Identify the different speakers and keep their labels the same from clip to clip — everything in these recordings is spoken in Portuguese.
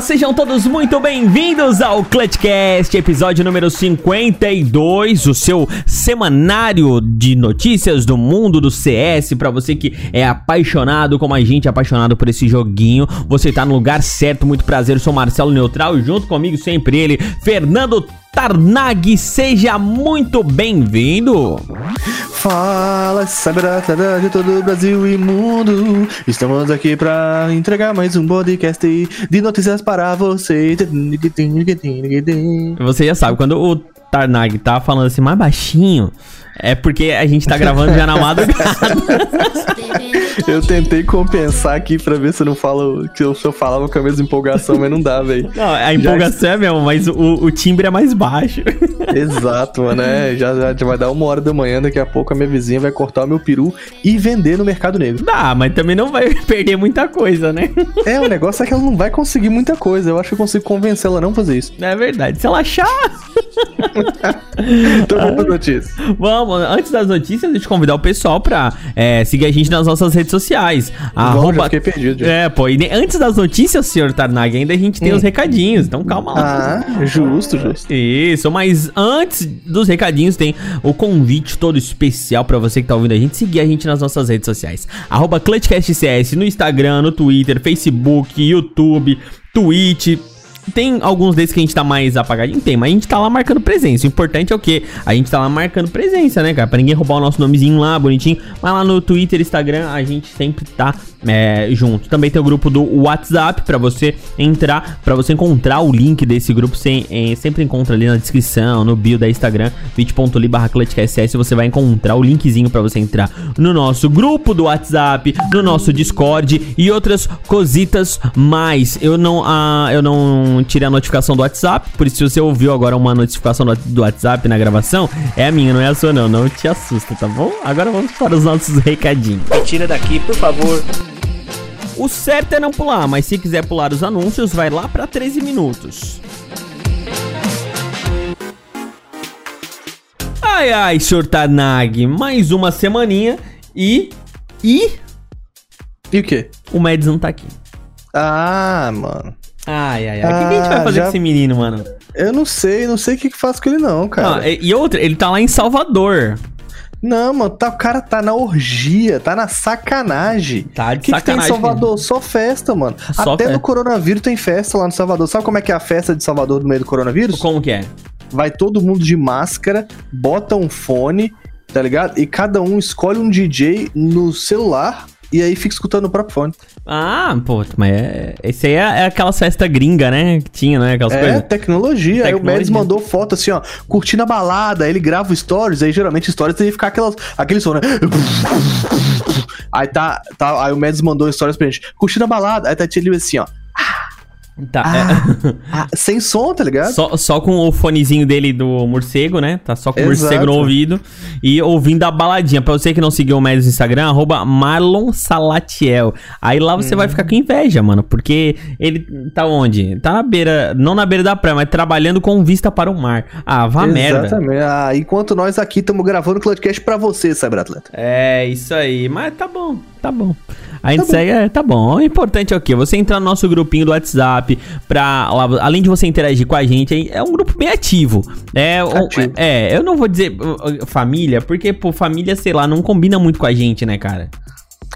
Speaker 1: Sejam todos muito bem-vindos ao Clutchcast, episódio número 52, o seu semanário de notícias do mundo do CS. Para você que é apaixonado como a gente, apaixonado por esse joguinho, você tá no lugar certo. Muito prazer, eu sou Marcelo Neutral, junto comigo sempre ele, Fernando Tarnag, seja muito bem-vindo!
Speaker 2: Fala, cyberata de todo o Brasil e mundo. Estamos aqui para entregar mais um podcast de notícias para você.
Speaker 1: Você já sabe, quando o Tarnag tá falando assim mais baixinho, é porque a gente tá gravando já na madrugada.
Speaker 2: eu tentei compensar aqui pra ver se eu não falo que eu, se eu falava com a mesma empolgação, mas não dá, velho.
Speaker 1: Não, a empolgação já... é mesmo, mas o, o timbre é mais baixo.
Speaker 2: Exato, mano. É, já, já vai dar uma hora da manhã, daqui a pouco a minha vizinha vai cortar o meu peru e vender no mercado negro.
Speaker 1: Dá, mas também não vai perder muita coisa, né?
Speaker 2: É, o negócio é que ela não vai conseguir muita coisa. Eu acho que eu consigo convencer ela a não fazer isso.
Speaker 1: É verdade. Se ela achar.
Speaker 2: então vamos para notícias.
Speaker 1: Vamos antes das notícias, deixa eu convidar o pessoal pra é, seguir a gente nas nossas redes sociais.
Speaker 2: Bom, arroba... já fiquei perdido. Já.
Speaker 1: É, pô, e antes das notícias, senhor Tarnag, ainda a gente tem hum. os recadinhos, então calma
Speaker 2: lá. Ah, justo, justo.
Speaker 1: Isso, mas antes dos recadinhos tem o convite todo especial pra você que tá ouvindo a gente seguir a gente nas nossas redes sociais. Arroba ClutchCastCS no Instagram, no Twitter, Facebook, YouTube, Twitch tem alguns desses que a gente tá mais apagadinho? Tem, mas a gente tá lá marcando presença. O importante é o quê? A gente tá lá marcando presença, né, cara? Pra ninguém roubar o nosso nomezinho lá, bonitinho. Mas lá no Twitter, Instagram, a gente sempre tá é, junto. Também tem o grupo do WhatsApp para você entrar, para você encontrar o link desse grupo. Você é, sempre encontra ali na descrição, no bio da Instagram, bit.ly barra Você vai encontrar o linkzinho para você entrar no nosso grupo do WhatsApp, no nosso Discord e outras cositas mais. Eu não, ah, eu não tirei a notificação do WhatsApp, por isso se você ouviu agora uma notificação do, do WhatsApp na gravação, é a minha, não é a sua não. Não te assusta, tá bom? Agora vamos para os nossos recadinhos.
Speaker 2: Me tira daqui, por favor.
Speaker 1: O certo é não pular, mas se quiser pular os anúncios, vai lá para 13 minutos. Ai ai, Sr. Tanag, mais uma semaninha e. E.
Speaker 2: E o quê?
Speaker 1: O Mads não tá aqui.
Speaker 2: Ah, mano.
Speaker 1: Ai, ai, ai. o que, que, a gente vai ah, fazer já... com esse menino, mano?
Speaker 2: Eu não sei, não sei o que, que faço com ele, não, cara. Não,
Speaker 1: e outra, ele tá lá em Salvador.
Speaker 2: Não, mano, tá, o cara tá na orgia, tá na sacanagem.
Speaker 1: Tá de
Speaker 2: que
Speaker 1: sacanagem.
Speaker 2: Que tem em Salvador? Só festa, mano. Só Até festa. no coronavírus tem festa lá no Salvador. Sabe como é que é a festa de Salvador no meio do coronavírus?
Speaker 1: Como que é?
Speaker 2: Vai todo mundo de máscara, bota um fone, tá ligado? E cada um escolhe um DJ no celular e aí fica escutando o próprio fone.
Speaker 1: Ah, pô, mas é, esse aí é, é aquela festa gringa, né? Que tinha, né? Aquelas
Speaker 2: é,
Speaker 1: coisas.
Speaker 2: Tecnologia. tecnologia. Aí o Melis mandou foto assim, ó, curtindo a balada. Aí ele grava stories, aí geralmente stories tem que ficar aquelas, aquele som, né? Aí tá, tá, aí o Melis mandou stories pra gente, curtindo a balada. Aí tá ele assim, ó. Tá, ah, é... ah, sem som, tá ligado?
Speaker 1: Só, só com o fonezinho dele do morcego, né? Tá só com Exato. o morcego no ouvido. E ouvindo a baladinha. Pra você que não seguiu o Médios no Instagram, arroba Marlon Salatiel. Aí lá você hum. vai ficar com inveja, mano. Porque ele tá onde? Tá na beira, não na beira da praia, mas trabalhando com vista para o mar. Ah, vá Exatamente. merda. Exatamente.
Speaker 2: Ah, enquanto nós aqui estamos gravando o podcast pra você, Cyberatleta.
Speaker 1: É, isso aí. Mas tá bom, tá bom. A gente tá segue, é, tá bom. O importante é o quê? Você entrar no nosso grupinho do WhatsApp pra, além de você interagir com a gente, é um grupo bem ativo. É, ativo. é, eu não vou dizer uh, uh, família, porque, pô, família, sei lá, não combina muito com a gente, né, cara?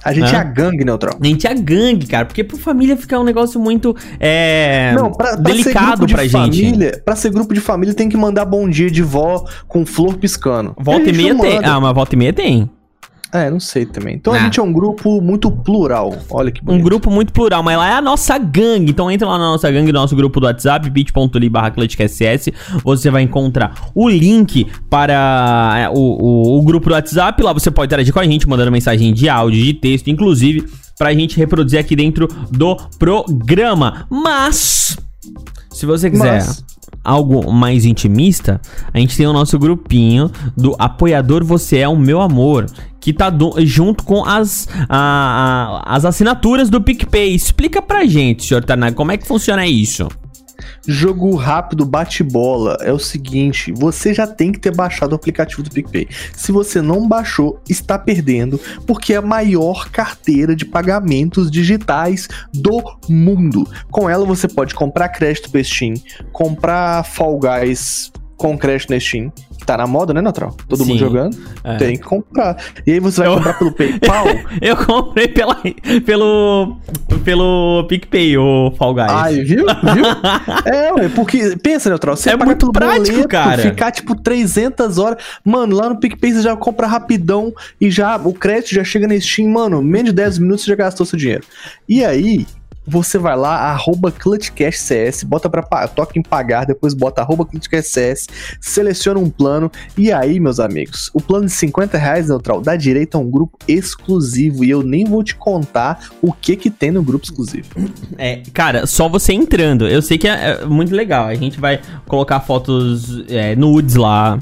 Speaker 2: A gente Hã? é a gangue, Neutral.
Speaker 1: A gente é a gangue, cara. Porque pro família fica um negócio muito é, Não, pra, pra delicado pra
Speaker 2: família, gente. Pra ser grupo de família tem que mandar bom dia de vó com flor piscando.
Speaker 1: Volta e meia tem. Ah, mas volta e meia tem.
Speaker 2: É, não sei também. Então ah. a gente é um grupo muito plural. Olha que
Speaker 1: bonito. Um grupo muito plural, mas lá é a nossa gangue. Então entra lá na nossa gangue, no nosso grupo do WhatsApp, bit.ly barra Você vai encontrar o link para é, o, o, o, grupo do WhatsApp. Lá você pode interagir com a gente, mandando mensagem de áudio, de texto, inclusive, pra gente reproduzir aqui dentro do programa. Mas, se você quiser... Mas algo mais intimista, a gente tem o nosso grupinho do apoiador Você é o Meu Amor, que tá do, junto com as, a, a, as assinaturas do PicPay. Explica pra gente, senhor Tarnag, como é que funciona isso?
Speaker 2: Jogo rápido, bate-bola. É o seguinte, você já tem que ter baixado o aplicativo do PicPay. Se você não baixou, está perdendo, porque é a maior carteira de pagamentos digitais do mundo. Com ela você pode comprar crédito pro Steam, comprar Fall Guys com crédito na Steam, tá na moda, né, Natural? Todo
Speaker 1: Sim.
Speaker 2: mundo jogando.
Speaker 1: É.
Speaker 2: Tem que comprar. E aí você vai
Speaker 1: Eu-
Speaker 2: comprar pelo PayPal.
Speaker 1: Eu comprei pela, pelo, pelo PicPay, o Fall Guys.
Speaker 2: Ai, viu? Viu? É, ué, porque, pensa, Neutral, você
Speaker 1: É
Speaker 2: paga
Speaker 1: muito prático, cara.
Speaker 2: ficar tipo 300 horas. Mano, lá no PicPay você já compra rapidão e já o crédito já chega na Steam, mano, menos de 10 minutos você já gastou seu dinheiro. E aí, você vai lá, arroba ClutchCashCS, bota pra pa- toca em pagar, depois bota arroba ClutchCashCS, seleciona um plano, e aí, meus amigos, o plano de 50 reais, Neutral, dá direito a um grupo exclusivo, e eu nem vou te contar o que que tem no grupo exclusivo.
Speaker 1: É, cara, só você entrando. Eu sei que é, é muito legal. A gente vai colocar fotos é, nudes lá.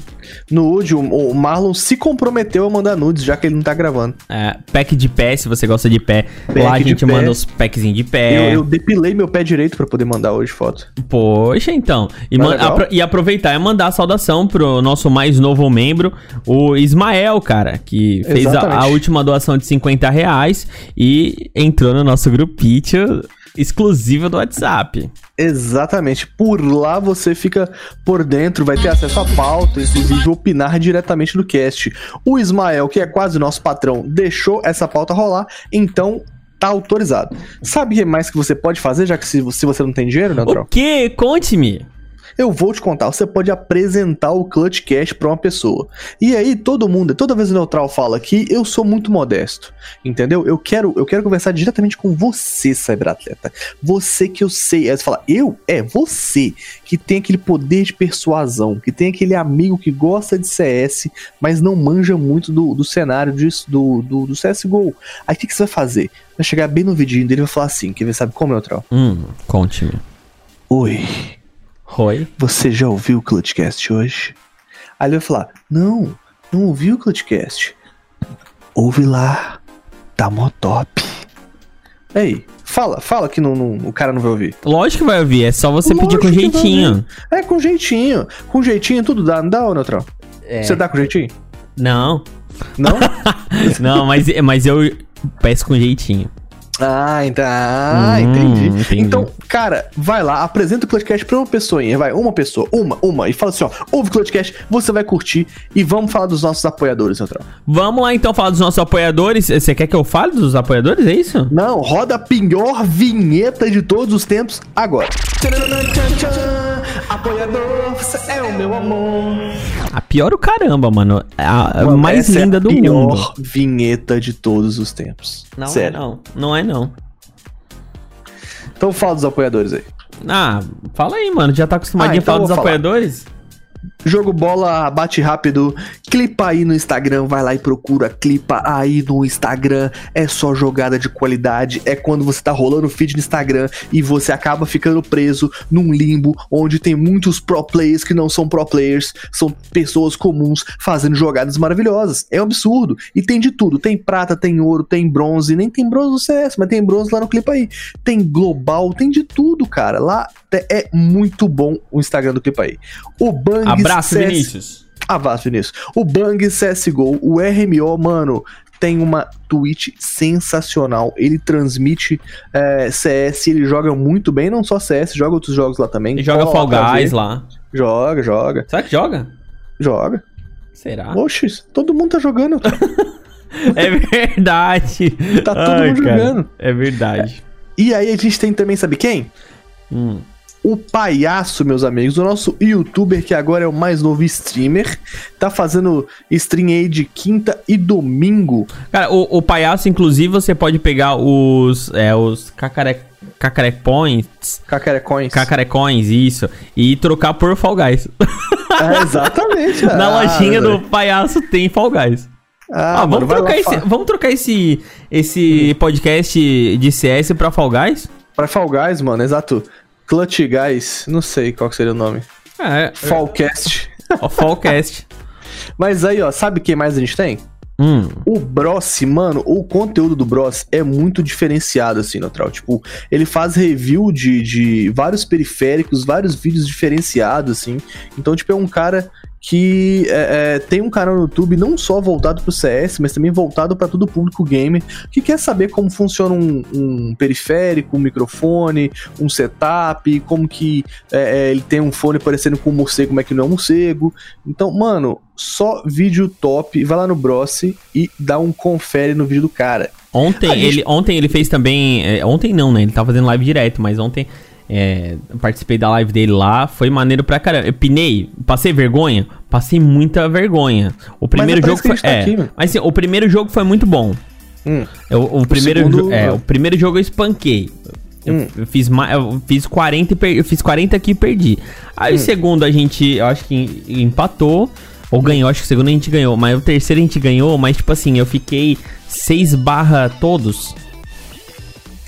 Speaker 2: Nude, o, o Marlon se comprometeu a mandar nudes, já que ele não tá gravando.
Speaker 1: É, pack de pé, se você gosta de pé.
Speaker 2: Pack
Speaker 1: lá a gente
Speaker 2: pé.
Speaker 1: manda os packzinhos de pé.
Speaker 2: Eu, eu depilei meu pé direito pra poder mandar hoje foto.
Speaker 1: Poxa, então. E, man- apro- e aproveitar e mandar a saudação pro nosso mais novo membro, o Ismael, cara, que fez a, a última doação de 50 reais e entrou no nosso grupinho exclusivo do WhatsApp.
Speaker 2: Exatamente. Por lá você fica por dentro, vai ter acesso à pauta, inclusive opinar diretamente do cast. O Ismael, que é quase nosso patrão, deixou essa pauta rolar, então tá autorizado. Sabe o que mais que você pode fazer, já que se, se você não tem dinheiro, Neutral?
Speaker 1: O quê? Conte-me.
Speaker 2: Eu vou te contar, você pode apresentar o Clutch Cash pra uma pessoa. E aí todo mundo, toda vez o Neutral fala aqui, eu sou muito modesto, entendeu? Eu quero, eu quero conversar diretamente com você, cyberatleta. Você que eu sei, aí você fala, eu? É, você que tem aquele poder de persuasão, que tem aquele amigo que gosta de CS, mas não manja muito do, do cenário disso, do, do, do CSGO. Aí o que, que você vai fazer? Vai chegar bem no vidinho dele e vai falar assim, quer ver, sabe como, Neutral?
Speaker 1: Hum, conte-me.
Speaker 2: Oi,
Speaker 1: Oi?
Speaker 2: você já ouviu o Clutchcast hoje? Aí ele vai falar: Não, não ouvi o Clutchcast. Ouve lá, tá mó top. Ei, fala, fala que não, não- o cara não vai ouvir.
Speaker 1: Lógico que vai ouvir, é só você pedir com
Speaker 2: Lógico que vai
Speaker 1: jeitinho.
Speaker 2: É com jeitinho. Com jeitinho tudo dá, não dá, ô Neutral?
Speaker 1: É.
Speaker 2: Você dá com jeitinho?
Speaker 1: Não,
Speaker 2: Não?
Speaker 1: não, mas, mas eu peço com jeitinho.
Speaker 2: Ah, então. Ah,
Speaker 1: Hum,
Speaker 2: entendi.
Speaker 1: entendi.
Speaker 2: Então, cara, vai lá, apresenta o Clutchcast pra uma pessoinha. Vai, uma pessoa, uma, uma. E fala assim: ó, ouve o Clutchcast, você vai curtir. E vamos falar dos nossos apoiadores, Neutral.
Speaker 1: Vamos lá então falar dos nossos apoiadores. Você quer que eu fale dos apoiadores? É isso?
Speaker 2: Não, roda a pior vinheta de todos os tempos agora. Apoiador, você é o meu amor.
Speaker 1: A pior o caramba, mano. A, mais
Speaker 2: essa
Speaker 1: linda
Speaker 2: é a
Speaker 1: do
Speaker 2: pior
Speaker 1: mundo.
Speaker 2: vinheta de todos os tempos.
Speaker 1: Não
Speaker 2: Sério.
Speaker 1: é não. Não é não.
Speaker 2: Então fala dos apoiadores aí.
Speaker 1: Ah, fala aí, mano. Já tá acostumadinho
Speaker 2: Ah, então
Speaker 1: a falar dos
Speaker 2: falar.
Speaker 1: apoiadores?
Speaker 2: Jogo bola, bate rápido, clipa aí no Instagram, vai lá e procura, clipa aí no Instagram, é só jogada de qualidade, é quando você tá rolando feed no Instagram e você acaba ficando preso num limbo onde tem muitos pro players que não são pro players, são pessoas comuns fazendo jogadas maravilhosas, é um absurdo, e tem de tudo, tem prata, tem ouro, tem bronze, nem tem bronze no CS, mas tem bronze lá no clipa aí, tem global, tem de tudo, cara, lá é muito bom o Instagram do clipa aí. O Bang
Speaker 1: Abraço,
Speaker 2: CS
Speaker 1: Vinícius.
Speaker 2: Abraço, Vinícius. O Bang CSGO, o RMO, mano, tem uma Twitch sensacional. Ele transmite é, CS, ele joga muito bem, não só CS, joga outros jogos lá também.
Speaker 1: Ele joga Fall Guys lá.
Speaker 2: Joga, joga,
Speaker 1: Será que joga?
Speaker 2: joga.
Speaker 1: Será?
Speaker 2: Oxi, todo mundo tá jogando.
Speaker 1: É verdade.
Speaker 2: Tá todo mundo jogando.
Speaker 1: É verdade.
Speaker 2: e aí a gente tem também, sabe quem?
Speaker 1: Hum.
Speaker 2: O Palhaço, meus amigos, o nosso youtuber que agora é o mais novo streamer, tá fazendo stream aí de quinta e domingo.
Speaker 1: Cara, o, o palhaço, inclusive, você pode pegar os. É, os cacare, cacarecões.
Speaker 2: Cacarecões.
Speaker 1: Cacarecões, isso. E trocar por Fall Guys.
Speaker 2: É, exatamente.
Speaker 1: Na
Speaker 2: Ah,
Speaker 1: lojinha
Speaker 2: velho.
Speaker 1: do palhaço tem Fall Guys.
Speaker 2: Ah,
Speaker 1: Ah,
Speaker 2: mano,
Speaker 1: vamos, trocar esse, vamos trocar esse, esse podcast de CS pra Fall Guys?
Speaker 2: Pra Fall Guys, mano, exato. Clutch Guys, não sei qual que seria o nome.
Speaker 1: É,
Speaker 2: Fallcast.
Speaker 1: o Fallcast.
Speaker 2: Mas aí, ó, sabe quem mais a gente tem?
Speaker 1: Hum.
Speaker 2: O Bros, mano, o conteúdo do Bros é muito diferenciado, assim, neutral. Tipo, ele faz review de, de vários periféricos, vários vídeos diferenciados, assim. Então, tipo, é um cara que é, é, tem um canal no YouTube não só voltado pro CS, mas também voltado para todo o público gamer que quer saber como funciona um, um periférico, um microfone, um setup, como que é, é ele tem um fone parecendo com um morcego, como é que não é um morcego. Então, mano, só vídeo top, vai lá no Brossi e dá um confere no vídeo do cara.
Speaker 1: Ontem, gente... ele, ontem ele fez também. É, ontem não, né? Ele tá fazendo live direto, mas ontem é, participei da live dele lá, foi maneiro pra caramba. Eu pinei, passei vergonha? Passei muita vergonha. O primeiro mas jogo foi. Tá é, aqui, mas assim, o primeiro jogo foi muito bom. Hum. Eu, o, primeiro o, segundo... é, o primeiro jogo eu espanquei. Eu, hum. eu, fiz, eu fiz 40 e per, eu fiz 40 aqui e perdi. Aí hum. o segundo a gente, eu acho que empatou. Ou ganhou, acho que o segundo a gente ganhou. Mas o terceiro a gente ganhou, mas tipo assim, eu fiquei 6 barra todos.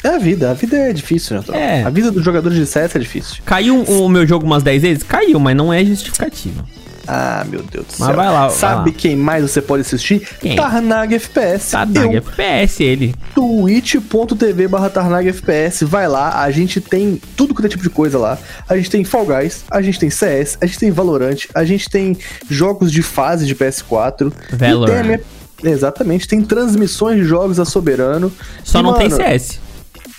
Speaker 2: É a vida, a vida é difícil, né? É. A vida dos jogadores de CS é difícil.
Speaker 1: Caiu o meu jogo umas 10 vezes? Caiu, mas não é justificativa.
Speaker 2: Ah, meu Deus do
Speaker 1: céu. Mas vai lá,
Speaker 2: Sabe
Speaker 1: vai lá.
Speaker 2: quem mais você pode assistir?
Speaker 1: Quem?
Speaker 2: Tarnag FPS.
Speaker 1: Tarnag FPS, ele.
Speaker 2: twitch.tv barra Tarnag FPS. Vai lá, a gente tem tudo quanto é tipo de coisa lá. A gente tem Fall Guys, a gente tem CS, a gente tem Valorant, a gente tem jogos de fase de PS4.
Speaker 1: Valorant.
Speaker 2: Exatamente, tem transmissões de jogos a Soberano.
Speaker 1: Só e, não mano, tem CS.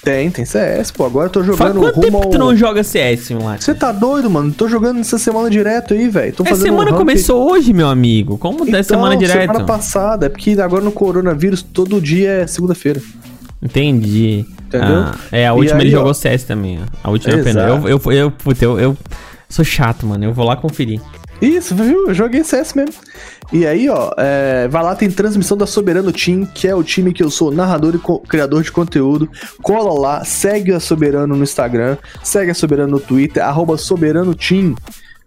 Speaker 2: Tem, tem CS, pô. Agora eu tô jogando Faz
Speaker 1: quanto tempo ao... tu não joga CS, moleque?
Speaker 2: Você tá doido, mano? Tô jogando essa semana direto aí, velho.
Speaker 1: Essa semana um começou hoje, meu amigo. Como então, dessa semana direto? semana
Speaker 2: passada. É porque agora no coronavírus todo dia é segunda-feira.
Speaker 1: Entendi. Entendeu? Ah, é, a última aí, ele ó, jogou CS também. A última pena. Eu, eu, eu, eu, eu, eu sou chato, mano. Eu vou lá conferir.
Speaker 2: Isso, viu? Eu joguei CS mesmo. E aí, ó, é, vai lá, tem transmissão da Soberano Team, que é o time que eu sou narrador e criador de conteúdo. Cola lá, segue a Soberano no Instagram, segue a Soberano no Twitter, arroba Soberano Team.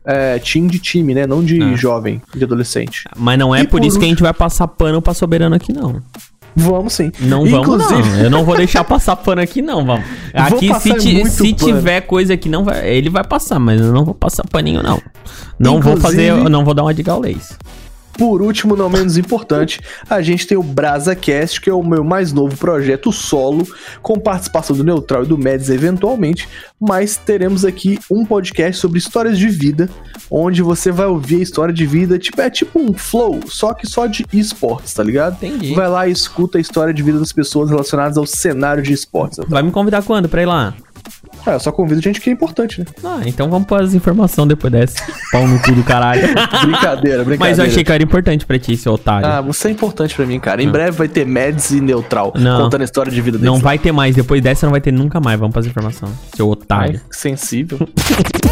Speaker 2: É, team de time, né? Não de ah. jovem, de adolescente.
Speaker 1: Mas não é por, por, isso que a gente vai passar pano pra Soberano aqui, não.
Speaker 2: Vamos sim.
Speaker 1: Não Inclusive... vamos, não. Eu não vou deixar passar pano aqui, não, vamos. Aqui, se, ti, se tiver coisa que não vai. Ele vai passar, mas eu não vou passar paninho, não. Não Inclusive... vou fazer. Eu não vou dar uma de gaulês.
Speaker 2: Por último, não menos importante, a gente tem o BrasaCast, que é o meu mais novo projeto solo, com participação do Neutral e do Meds eventualmente, mas teremos aqui um podcast sobre histórias de vida, onde você vai ouvir a história de vida, tipo, é tipo um flow, só que só de esportes, tá ligado?
Speaker 1: Entendi.
Speaker 2: Vai lá e escuta a história de vida das pessoas relacionadas ao cenário de esportes.
Speaker 1: Vai me convidar quando pra ir lá?
Speaker 2: Ah, eu só convido gente que é importante, né?
Speaker 1: Ah, então vamos pôr as informações depois dessa. Pau no cu do caralho.
Speaker 2: brincadeira, brincadeira.
Speaker 1: Mas eu achei que era importante pra ti, seu otário.
Speaker 2: Ah, você é importante pra mim, cara. Em breve vai ter Mads e Neutral
Speaker 1: não,
Speaker 2: contando a história de vida
Speaker 1: deles. Não vai ter mais. Depois dessa não vai ter nunca mais. Vamos fazer informação. Seu otário. Ai,
Speaker 2: sensível.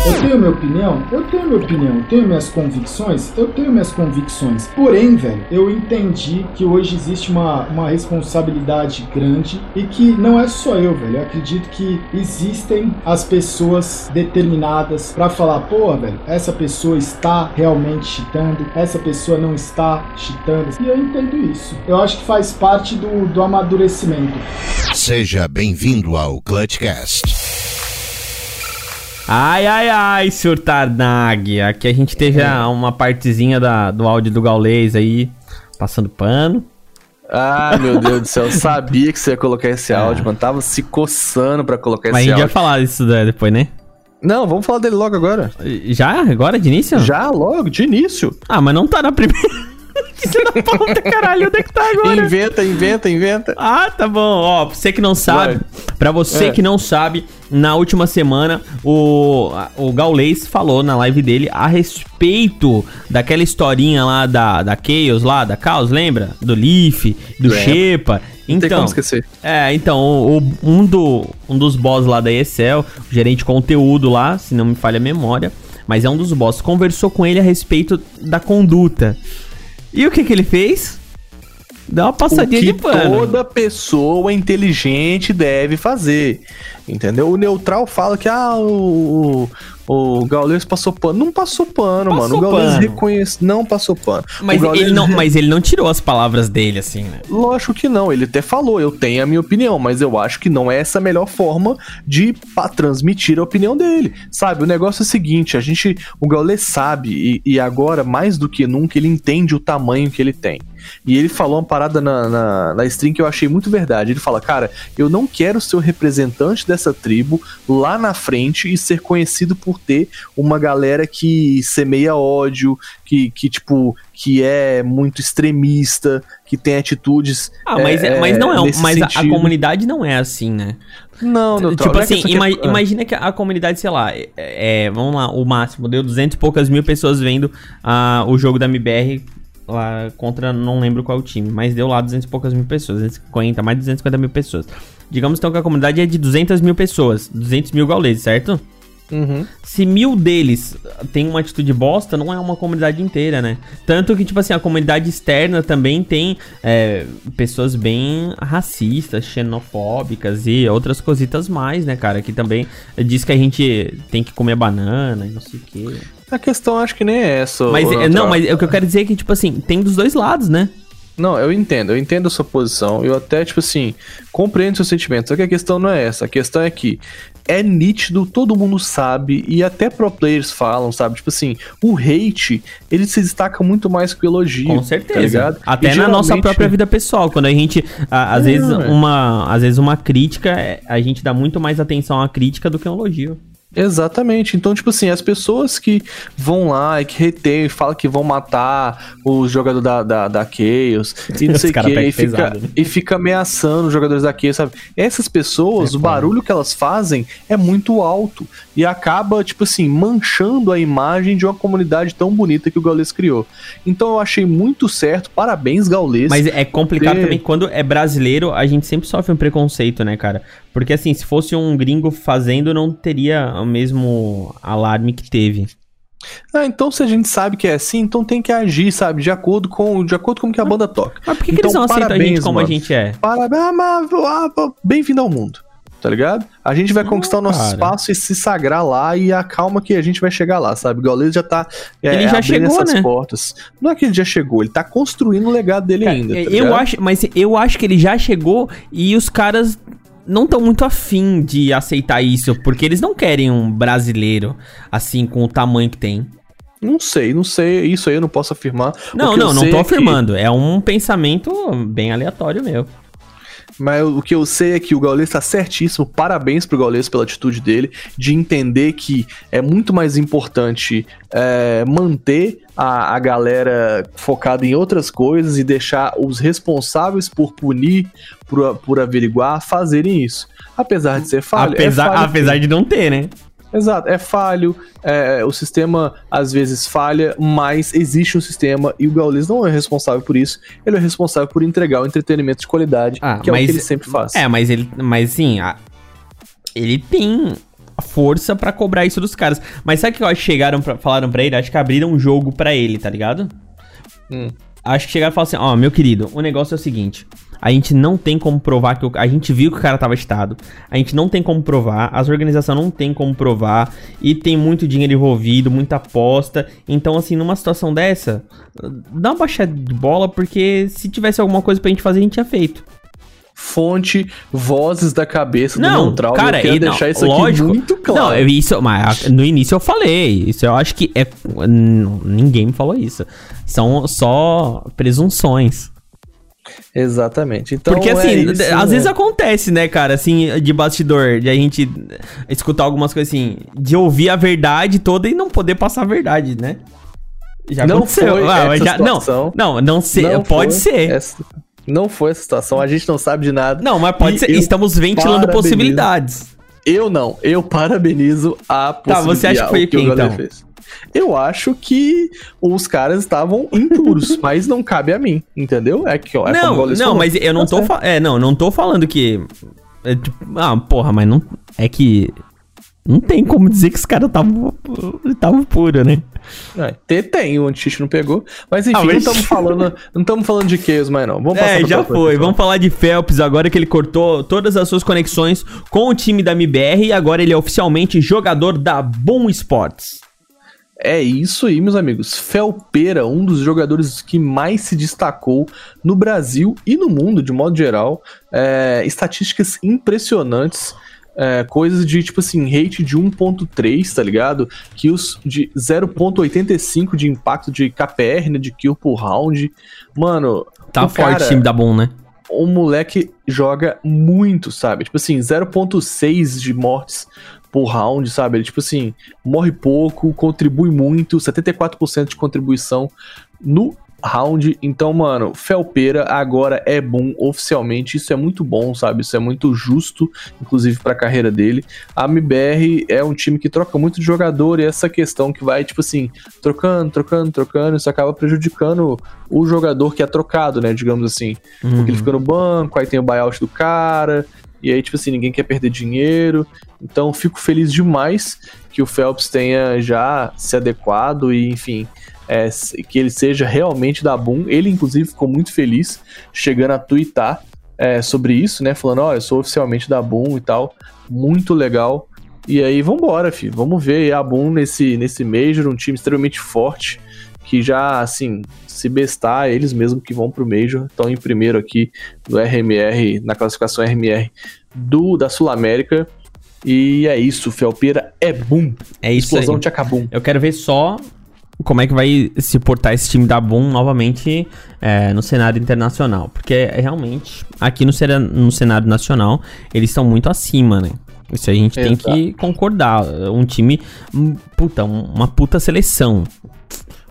Speaker 3: eu tenho minha opinião? Eu tenho minha opinião. Eu tenho minhas convicções? Eu tenho minhas convicções. Porém, velho, eu entendi que hoje existe uma, uma responsabilidade grande e que não é só eu, velho. Eu acredito que existem as pessoas determinadas para falar, pô, velho, essa pessoa está realmente cheatando, essa pessoa não está cheatando. E eu entendo isso. Eu acho que faz parte do, do amadurecimento.
Speaker 4: Seja bem-vindo ao Clutchcast.
Speaker 1: Ai, ai, ai, Sr. Tarnag. Aqui a gente teve é. uma partezinha da, do áudio do Gaulês aí, passando pano.
Speaker 2: Ah, meu Deus do céu, eu sabia que você ia colocar esse é. áudio, mano. Tava se coçando pra colocar
Speaker 1: Mas
Speaker 2: esse áudio.
Speaker 1: Mas a gente vai falar isso depois, né?
Speaker 2: Não, vamos falar dele logo agora.
Speaker 1: Já? Agora, de início?
Speaker 2: Já, logo, de início.
Speaker 1: Ah, mas não tá na primeira. Isso na pauta, caralho, onde é que tá agora?
Speaker 2: Inventa, inventa, inventa.
Speaker 1: Ah, tá bom. Ó, pra você que não sabe, para você é. que não sabe, na última semana o, o Gaulês falou na live dele a respeito daquela historinha lá da, da Chaos lá, da Chaos, lembra? Do Leaf, do é. Shepa. Então, é, então, o, um, do, um dos boss lá da ESL, o gerente de conteúdo lá, se não me falha a memória, mas é um dos boss, conversou com ele a respeito da conduta. E o que que ele fez? Dá uma passadinha
Speaker 2: o que
Speaker 1: de pano.
Speaker 2: toda pessoa inteligente deve fazer. Entendeu? O neutral fala que, ah, o, o, o Gaules passou pano. Não passou pano,
Speaker 1: Passou
Speaker 2: mano. O Gaules reconhece, não passou pano.
Speaker 1: Mas ele, não,
Speaker 2: re-
Speaker 1: mas ele não tirou as palavras dele, assim, né?
Speaker 2: Lógico que não, ele até falou, eu tenho a minha opinião, mas eu acho que não é essa a melhor forma de transmitir a opinião dele. Sabe, o negócio é o seguinte, a gente, o Gaules sabe, e, e agora, mais do que nunca, ele entende o tamanho que ele tem. E ele falou uma parada na, na, na stream que eu achei muito verdade. Ele fala, cara, eu não quero ser o representante dessa tribo lá na frente e ser conhecido por ter uma galera que semeia ódio, que, que tipo, que é muito extremista, que tem atitudes.
Speaker 1: Ah, mas,
Speaker 2: é,
Speaker 1: mas não é. Mas a, a comunidade não é assim, né?
Speaker 2: Não, não
Speaker 1: tipo
Speaker 2: não é
Speaker 1: assim,
Speaker 2: que-
Speaker 1: ima-
Speaker 2: ah.
Speaker 1: imagina que a comunidade, sei lá, é, é, vamos lá, o máximo, deu 200 e poucas mil pessoas vendo ah, o jogo da MBR lá contra, não lembro qual time, mas deu lá 200 e poucas mil pessoas, 250, mais de 250 mil pessoas. Digamos então que a comunidade é de 200 mil pessoas, 200 mil gauleses, certo?
Speaker 2: Uhum.
Speaker 1: Se mil deles tem uma atitude bosta, não é uma comunidade inteira, né? Tanto que, tipo assim, a comunidade externa também tem é, pessoas bem racistas, xenofóbicas e outras cositas mais, né, cara? Que também diz que a gente tem que comer banana e não sei o quê.
Speaker 2: A questão acho que nem é essa.
Speaker 1: Mas, é, não, mas o que eu quero dizer é que, tipo assim, tem dos dois lados, né?
Speaker 2: Não, eu entendo, eu entendo a sua posição. Eu até, tipo assim, compreendo seus sentimentos. Só que a questão não é essa. A questão é que é nítido, todo mundo sabe, e até pro players falam, sabe? Tipo assim, o hate, ele se destaca muito mais que o elogio.
Speaker 1: Com
Speaker 2: Tá
Speaker 1: certeza.
Speaker 2: ligado?
Speaker 1: Até
Speaker 2: E
Speaker 1: na nossa própria vida pessoal, quando a gente a- às
Speaker 2: É,
Speaker 1: vezes uma às vezes uma crítica, é- a gente dá muito mais atenção à crítica do que a um elogio.
Speaker 2: Exatamente. Então, tipo assim, as pessoas que vão lá e que retêm e falam que vão matar os jogadores da, da, da Chaos e não sei o que, e fica,
Speaker 1: pesado, né?
Speaker 2: e fica ameaçando os jogadores da Chaos, sabe? Essas pessoas,
Speaker 1: É
Speaker 2: o barulho que elas fazem é muito alto e acaba, tipo assim, manchando a imagem de uma comunidade tão bonita que o Gaules criou. Então, eu achei muito certo. Parabéns, Gaules.
Speaker 1: Mas é complicado
Speaker 2: ter-
Speaker 1: também quando é brasileiro, a gente sempre sofre um preconceito, né, cara? Porque assim, se fosse um gringo fazendo, não teria o mesmo alarme que teve.
Speaker 2: Ah, então se a gente sabe que é assim, então tem que agir, sabe? De acordo com, de acordo com o que a banda toca.
Speaker 1: Mas por que, que
Speaker 2: Então,
Speaker 1: eles não aceitam a gente
Speaker 2: parabéns,
Speaker 1: como a
Speaker 2: mano.
Speaker 1: gente é?
Speaker 2: Parabéns, ah, ah, ah, bem-vindo ao mundo, tá ligado? A gente vai conquistar o nosso
Speaker 1: cara.
Speaker 2: espaço e se sagrar lá e acalma que a gente vai chegar lá, sabe? O Gaules já tá é,
Speaker 1: Ele já
Speaker 2: abrindo
Speaker 1: chegou,
Speaker 2: essas
Speaker 1: né?
Speaker 2: portas. Não é que ele já chegou, ele tá construindo o legado dele ainda, tá
Speaker 1: É, eu
Speaker 2: ligado?
Speaker 1: acho, mas eu acho que ele já chegou e os caras não estão muito afim de aceitar isso, porque eles não querem um brasileiro assim com o tamanho que tem.
Speaker 2: Não sei, não sei, isso aí eu não posso afirmar.
Speaker 1: Não, não, não tô
Speaker 2: é que-
Speaker 1: afirmando. É um pensamento bem aleatório meu.
Speaker 2: Mas o que eu sei é que o Gaules tá certíssimo. Parabéns pro Gaules pela atitude dele de entender que é muito mais importante é, manter a, a galera focada em outras coisas e deixar os responsáveis por punir, por, por averiguar, fazerem isso. Apesar de ser falho. é
Speaker 1: apesar,
Speaker 2: falho,
Speaker 1: apesar de não ter, né?
Speaker 2: Exato, é falho, é, o sistema às vezes falha, mas existe um sistema e o Gaules não é responsável por isso, ele é responsável por entregar o entretenimento de qualidade,
Speaker 1: Ah,
Speaker 2: que é o que ele sempre faz.
Speaker 1: É, mas ele, mas sim, a- ele tem a força pra cobrar isso dos caras. Mas sabe o que eu acho que chegaram pra, falaram pra ele? Acho que abriram um jogo pra ele, tá ligado?
Speaker 2: Hum.
Speaker 1: Acho que chegaram e falaram assim, ó, meu querido, o negócio é o seguinte, a gente não tem como provar que o, a gente viu que o cara tava estado, a gente não tem como provar, as organizações não tem como provar, e tem muito dinheiro envolvido, muita aposta, então assim, numa situação dessa, dá uma baixada de bola, porque se tivesse alguma coisa pra gente fazer, a gente tinha feito.
Speaker 2: Fonte, vozes da cabeça do
Speaker 1: Não,
Speaker 2: neutral.
Speaker 1: cara,
Speaker 2: eu quero
Speaker 1: e não,
Speaker 2: deixar isso
Speaker 1: lógico.
Speaker 2: aqui muito claro.
Speaker 1: Não, eu- isso, mas no início eu falei. Isso eu acho que é. Ninguém me falou isso. São só presunções.
Speaker 2: Exatamente. Então,
Speaker 1: Porque
Speaker 2: é
Speaker 1: assim,
Speaker 2: isso,
Speaker 1: às
Speaker 2: né?
Speaker 1: vezes acontece, né, cara, assim, de bastidor, de a gente escutar algumas coisas assim, de ouvir a verdade toda e não poder passar a verdade, né? Já
Speaker 2: Não
Speaker 1: aconteceu.
Speaker 2: foi
Speaker 1: Ah, já- não, não, não sei,
Speaker 2: Não
Speaker 1: pode ser.
Speaker 2: essa- não foi essa situação, a gente não sabe de nada.
Speaker 1: Não, mas pode
Speaker 2: E
Speaker 1: ser. Estamos ventilando possibilidades.
Speaker 2: Eu não, eu parabenizo a
Speaker 1: Tá, você acha que foi quem, então?
Speaker 2: fez. Eu acho que os caras estavam impuros, mas não cabe a mim, entendeu? É que, ó, é
Speaker 1: não, não,
Speaker 2: falou.
Speaker 1: mas eu não
Speaker 2: Tá
Speaker 1: tô é, não, não tô falando que é, tipo, ah, porra, mas não é que não tem como dizer que os caras estavam estavam puro, né?
Speaker 2: É, tem, o Antich não pegou. Mas enfim,
Speaker 1: Ah, mas-
Speaker 2: não estamos falando, não falando de Chaos mais não. Vamos
Speaker 1: É, já foi.
Speaker 2: episódio.
Speaker 1: Vamos falar de Phelps agora que ele cortou todas as suas conexões com o time da MBR e agora ele é oficialmente jogador da Boom Sports.
Speaker 2: É isso aí, meus amigos. Felpeira, um dos jogadores que mais se destacou no Brasil e no mundo, de modo geral. É, estatísticas impressionantes. É, coisas de, tipo assim, rate de 1.3, tá ligado? Kills de 0.85 de impacto de KPR, né? De kill por round. Mano,
Speaker 1: Tá forte
Speaker 2: cara-
Speaker 1: o time da Boom, né?
Speaker 2: o moleque joga muito, sabe? Tipo assim, 0.6 de mortes por round, sabe? Ele, tipo assim, morre pouco, contribui muito, 74% de contribuição no round. Então, mano, Felpeira agora é bom oficialmente. Isso é muito bom, sabe? Isso é muito justo, inclusive pra carreira dele. A MBR é um time que troca muito de jogador e essa questão que vai, tipo assim, trocando, trocando, trocando, isso acaba prejudicando o jogador que é trocado, né? Digamos assim. Porque
Speaker 1: Uhum.
Speaker 2: ele fica no banco, aí tem o buyout do cara, e aí, tipo assim, ninguém quer perder dinheiro. Então, fico feliz demais que o Phelps tenha já se adequado e, enfim, é, que ele seja realmente da Boom. Ele, inclusive, ficou muito feliz chegando a twittar é, sobre isso, né? Falando, ó, eu sou oficialmente da Boom e tal. Muito legal. E aí, vambora, filho. Vamos ver aí a Boom nesse, nesse Major, um time extremamente forte, que já, assim, se bestar, eles mesmo que vão pro Major, estão em primeiro aqui no RMR, na classificação RMR do, da Sul-América. E é isso, Felpeira é boom.
Speaker 1: É isso aí.
Speaker 2: Explosão de acabum.
Speaker 1: Eu quero ver só como é que vai se portar esse time da Boom novamente é, no cenário internacional. Porque é, realmente, aqui no, no cenário nacional, eles estão muito acima, né? Isso a gente tem
Speaker 2: Exato.
Speaker 1: que concordar. Um time, puta, um- uma puta seleção.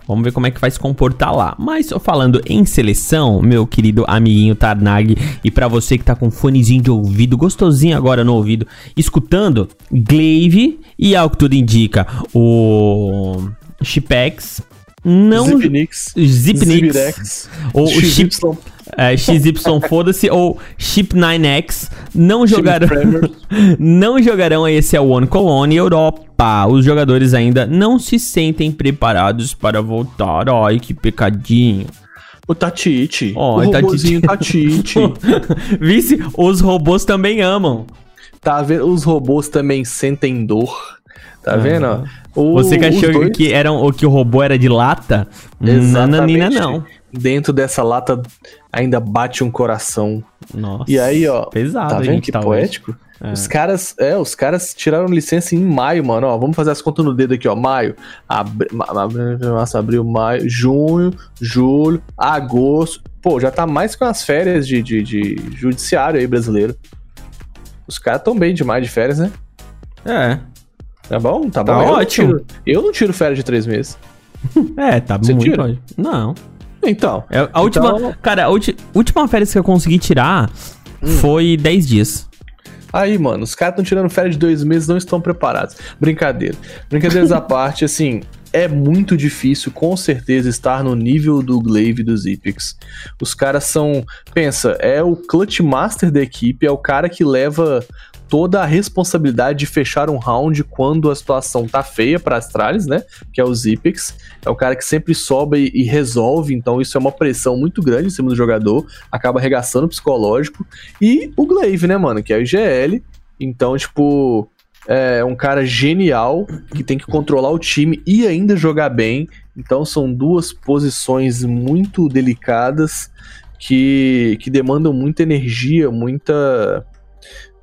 Speaker 1: Vamos ver como é que vai se comportar lá. Mas falando em seleção, meu querido amiguinho Tarnag, e pra você que tá com fonezinho de ouvido, gostosinho agora no ouvido, escutando, Glaive e ao que tudo indica, o Chipex não
Speaker 2: Zipnix.
Speaker 1: Zipnix
Speaker 2: Zibirex.
Speaker 1: ou o Chip
Speaker 2: XY.
Speaker 1: é, XY foda-se ou Chip 9X não jogarão não jogarão a esse One Colony Europa. Os jogadores ainda não se sentem preparados para voltar. Ai, que pecadinho.
Speaker 2: O Tatite.
Speaker 1: Ó,
Speaker 2: o
Speaker 1: Tatite.
Speaker 2: Tatite.
Speaker 1: Vice, os robôs também amam.
Speaker 2: tá vendo? Os robôs também sentem dor. Tá vendo? O-
Speaker 1: Você que achou
Speaker 2: dois-
Speaker 1: que, era, o- que o robô era de lata?
Speaker 2: Exatamente.
Speaker 1: Nananina não.
Speaker 2: Dentro dessa lata ainda bate um coração.
Speaker 1: Nossa.
Speaker 2: E aí, ó,
Speaker 1: Pesado,
Speaker 2: tá vendo
Speaker 1: gente
Speaker 2: que
Speaker 1: tá hoje.
Speaker 2: poético? Os caras, é, os caras tiraram licença em maio, mano. Ó, vamos fazer as contas no dedo aqui, ó. Maio, abri, março, abril, maio, junho, julho, agosto. Pô, já tá mais que umas férias de, de, de judiciário aí brasileiro. Os caras tão bem demais de férias, né?
Speaker 1: É.
Speaker 2: Tá bom? Tá bom.
Speaker 1: Tá
Speaker 2: eu
Speaker 1: ótimo.
Speaker 2: Não tiro, eu não tiro férias de três meses.
Speaker 1: É, tá
Speaker 2: Você
Speaker 1: muito
Speaker 2: tira?
Speaker 1: Não.
Speaker 2: Então.
Speaker 1: É, a última,
Speaker 2: Então-
Speaker 1: cara, a última férias que eu consegui tirar
Speaker 2: Hum.
Speaker 1: foi 10 dias.
Speaker 2: Aí, mano, os caras estão tirando férias de dois meses não estão preparados. Brincadeira. Brincadeiras à parte, assim, é muito difícil, com certeza, estar no nível do Glaive e do Zipix. Os caras são. Pensa, é o clutch master da equipe, é o cara que leva toda a responsabilidade de fechar um round quando a situação tá feia para Astralis, né? Que é o Zipix. É o cara que sempre sobe e, e resolve, então isso é uma pressão muito grande em cima do jogador, acaba arregaçando o psicológico. E o Glaive, né, mano? Que é o IGL. Então, tipo, é um cara genial que tem que controlar o time e ainda jogar bem. Então, são duas posições muito delicadas que, que demandam muita energia, muita.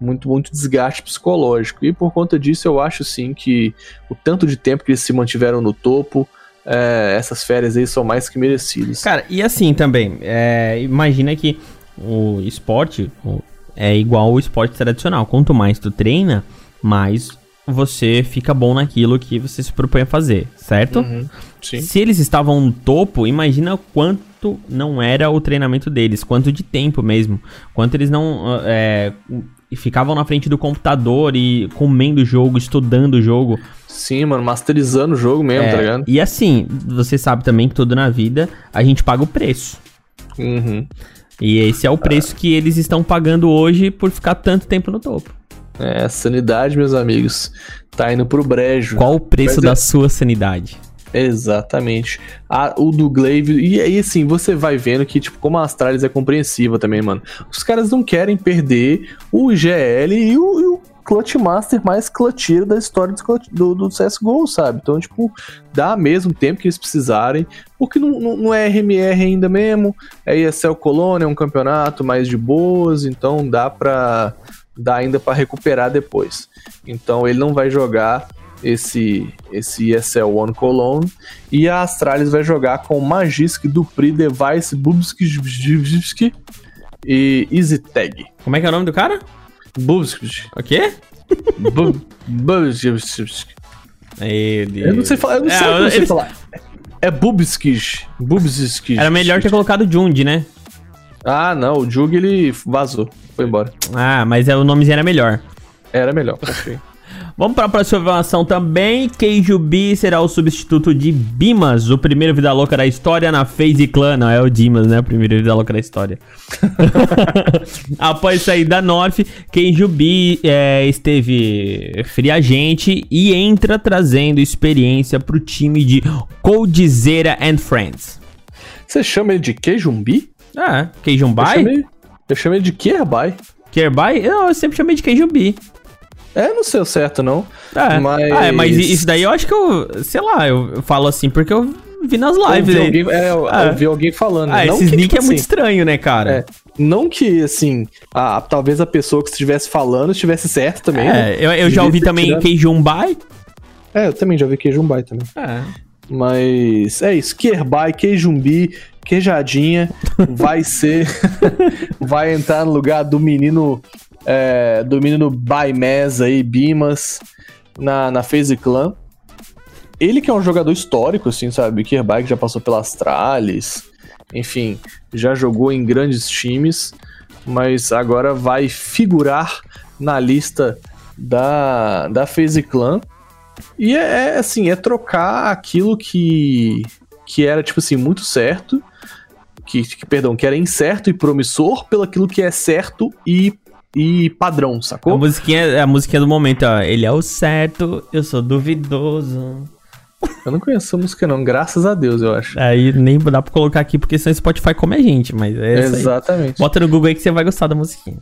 Speaker 2: Muito, muito desgaste psicológico. E por conta disso, eu acho sim que o tanto de tempo que eles se mantiveram no topo, é, essas férias aí são mais que merecidas.
Speaker 1: Cara, e assim também, é, imagina que o esporte é igual o esporte tradicional. Quanto mais tu treina, mais você fica bom naquilo que você se propõe a fazer, certo?
Speaker 2: Uhum.
Speaker 1: Se eles estavam no topo, imagina quanto não era o treinamento deles, quanto de tempo mesmo, quanto eles não é, ficavam na frente do computador e comendo o jogo, estudando o jogo.
Speaker 2: Sim, mano, masterizando o jogo mesmo,
Speaker 1: É,
Speaker 2: tá ligado?
Speaker 1: E assim, você sabe também que tudo na vida a gente paga o preço.
Speaker 2: Uhum.
Speaker 1: E esse é o preço que eles estão pagando hoje por ficar tanto tempo no topo.
Speaker 2: É, sanidade, meus amigos, tá indo pro brejo.
Speaker 1: Qual o preço
Speaker 2: Mas
Speaker 1: da
Speaker 2: é-
Speaker 1: sua sanidade?
Speaker 2: Exatamente. A, o do Glaive. E aí, assim, você vai vendo que, tipo, como a Astralis é compreensiva também, mano. Os caras não querem perder o GL e o, e o Clutch Master mais clutcheiro da história do, do, CSGO, sabe? Então, tipo, dá mesmo tempo que eles precisarem, porque não, não, não é RMR ainda mesmo, é ESL Colônia, é um campeonato mais de boas, então dá pra. dá ainda para recuperar depois. Então ele não vai jogar esse esse ESL One Cologne e a Astralis vai jogar com Magisk, Dupri, Device, Bubsky e EasyTag.
Speaker 1: Como é que é o nome do cara?
Speaker 2: Bubsky.
Speaker 1: O quê?
Speaker 2: Bubsky. Eu não sei falar, eu não é, sei eu, eles... falar. É Bubskis. Bubskis.
Speaker 1: Era melhor ter colocado Jund, né?
Speaker 2: Ah, não, o Jug ele vazou, foi embora.
Speaker 1: Ah, mas é, o nomezinho era melhor.
Speaker 2: Era melhor, achei.
Speaker 1: Vamos para a próxima informação também. Keijubi será o substituto de Bimas, o primeiro Vida Louca da história na FaZe Clan. Não é o Dimas, né? O primeiro Vida Louca da história. Após sair da North, Keijubi é, esteve friagente e entra trazendo experiência para o time de Coldzera and Friends.
Speaker 2: Você chama ele de Keijumbi?
Speaker 1: É, Keijumbai?
Speaker 2: Eu chamei, eu chamei de Kerbai.
Speaker 1: Kerbai? Eu, eu sempre chamei de Keijubi.
Speaker 2: É, não sei o certo, não.
Speaker 1: É. Mas... Ah, é, mas isso daí eu acho que eu, sei lá, eu falo assim porque eu vi nas lives.
Speaker 2: Eu vi, alguém, é, eu, ah. eu vi alguém falando.
Speaker 1: Ah, não esse que, tipo, é muito assim, estranho, né, cara?
Speaker 2: É, não que, assim, a, talvez a pessoa que estivesse falando estivesse certo também. É,
Speaker 1: né? eu, eu já ouvi também Keijumbai.
Speaker 2: É, eu também já ouvi Keijumbai também. É. Mas é isso, Kerbai, Queijumbi, Queijadinha, vai ser. vai entrar no lugar do menino é, domínio no Bimas, na, na FaZe Clan. Ele que é um jogador histórico, assim, sabe? Kerbike já passou pela Astralis, enfim, já jogou em grandes times, mas agora vai figurar na lista da, da FaZe Clan. E é, é assim, é trocar aquilo que, que era, tipo assim, muito certo, que, que, perdão, que era incerto e promissor pelo aquilo que é certo e e padrão, sacou?
Speaker 1: A musiquinha, a musiquinha do momento, ó. Ele é o certo, eu sou duvidoso.
Speaker 2: Eu não conheço essa música, não, graças a Deus, eu acho.
Speaker 1: Aí nem dá pra colocar aqui, porque senão o Spotify come a gente, mas é
Speaker 2: Exatamente.
Speaker 1: Bota no Google aí que você vai gostar da musiquinha.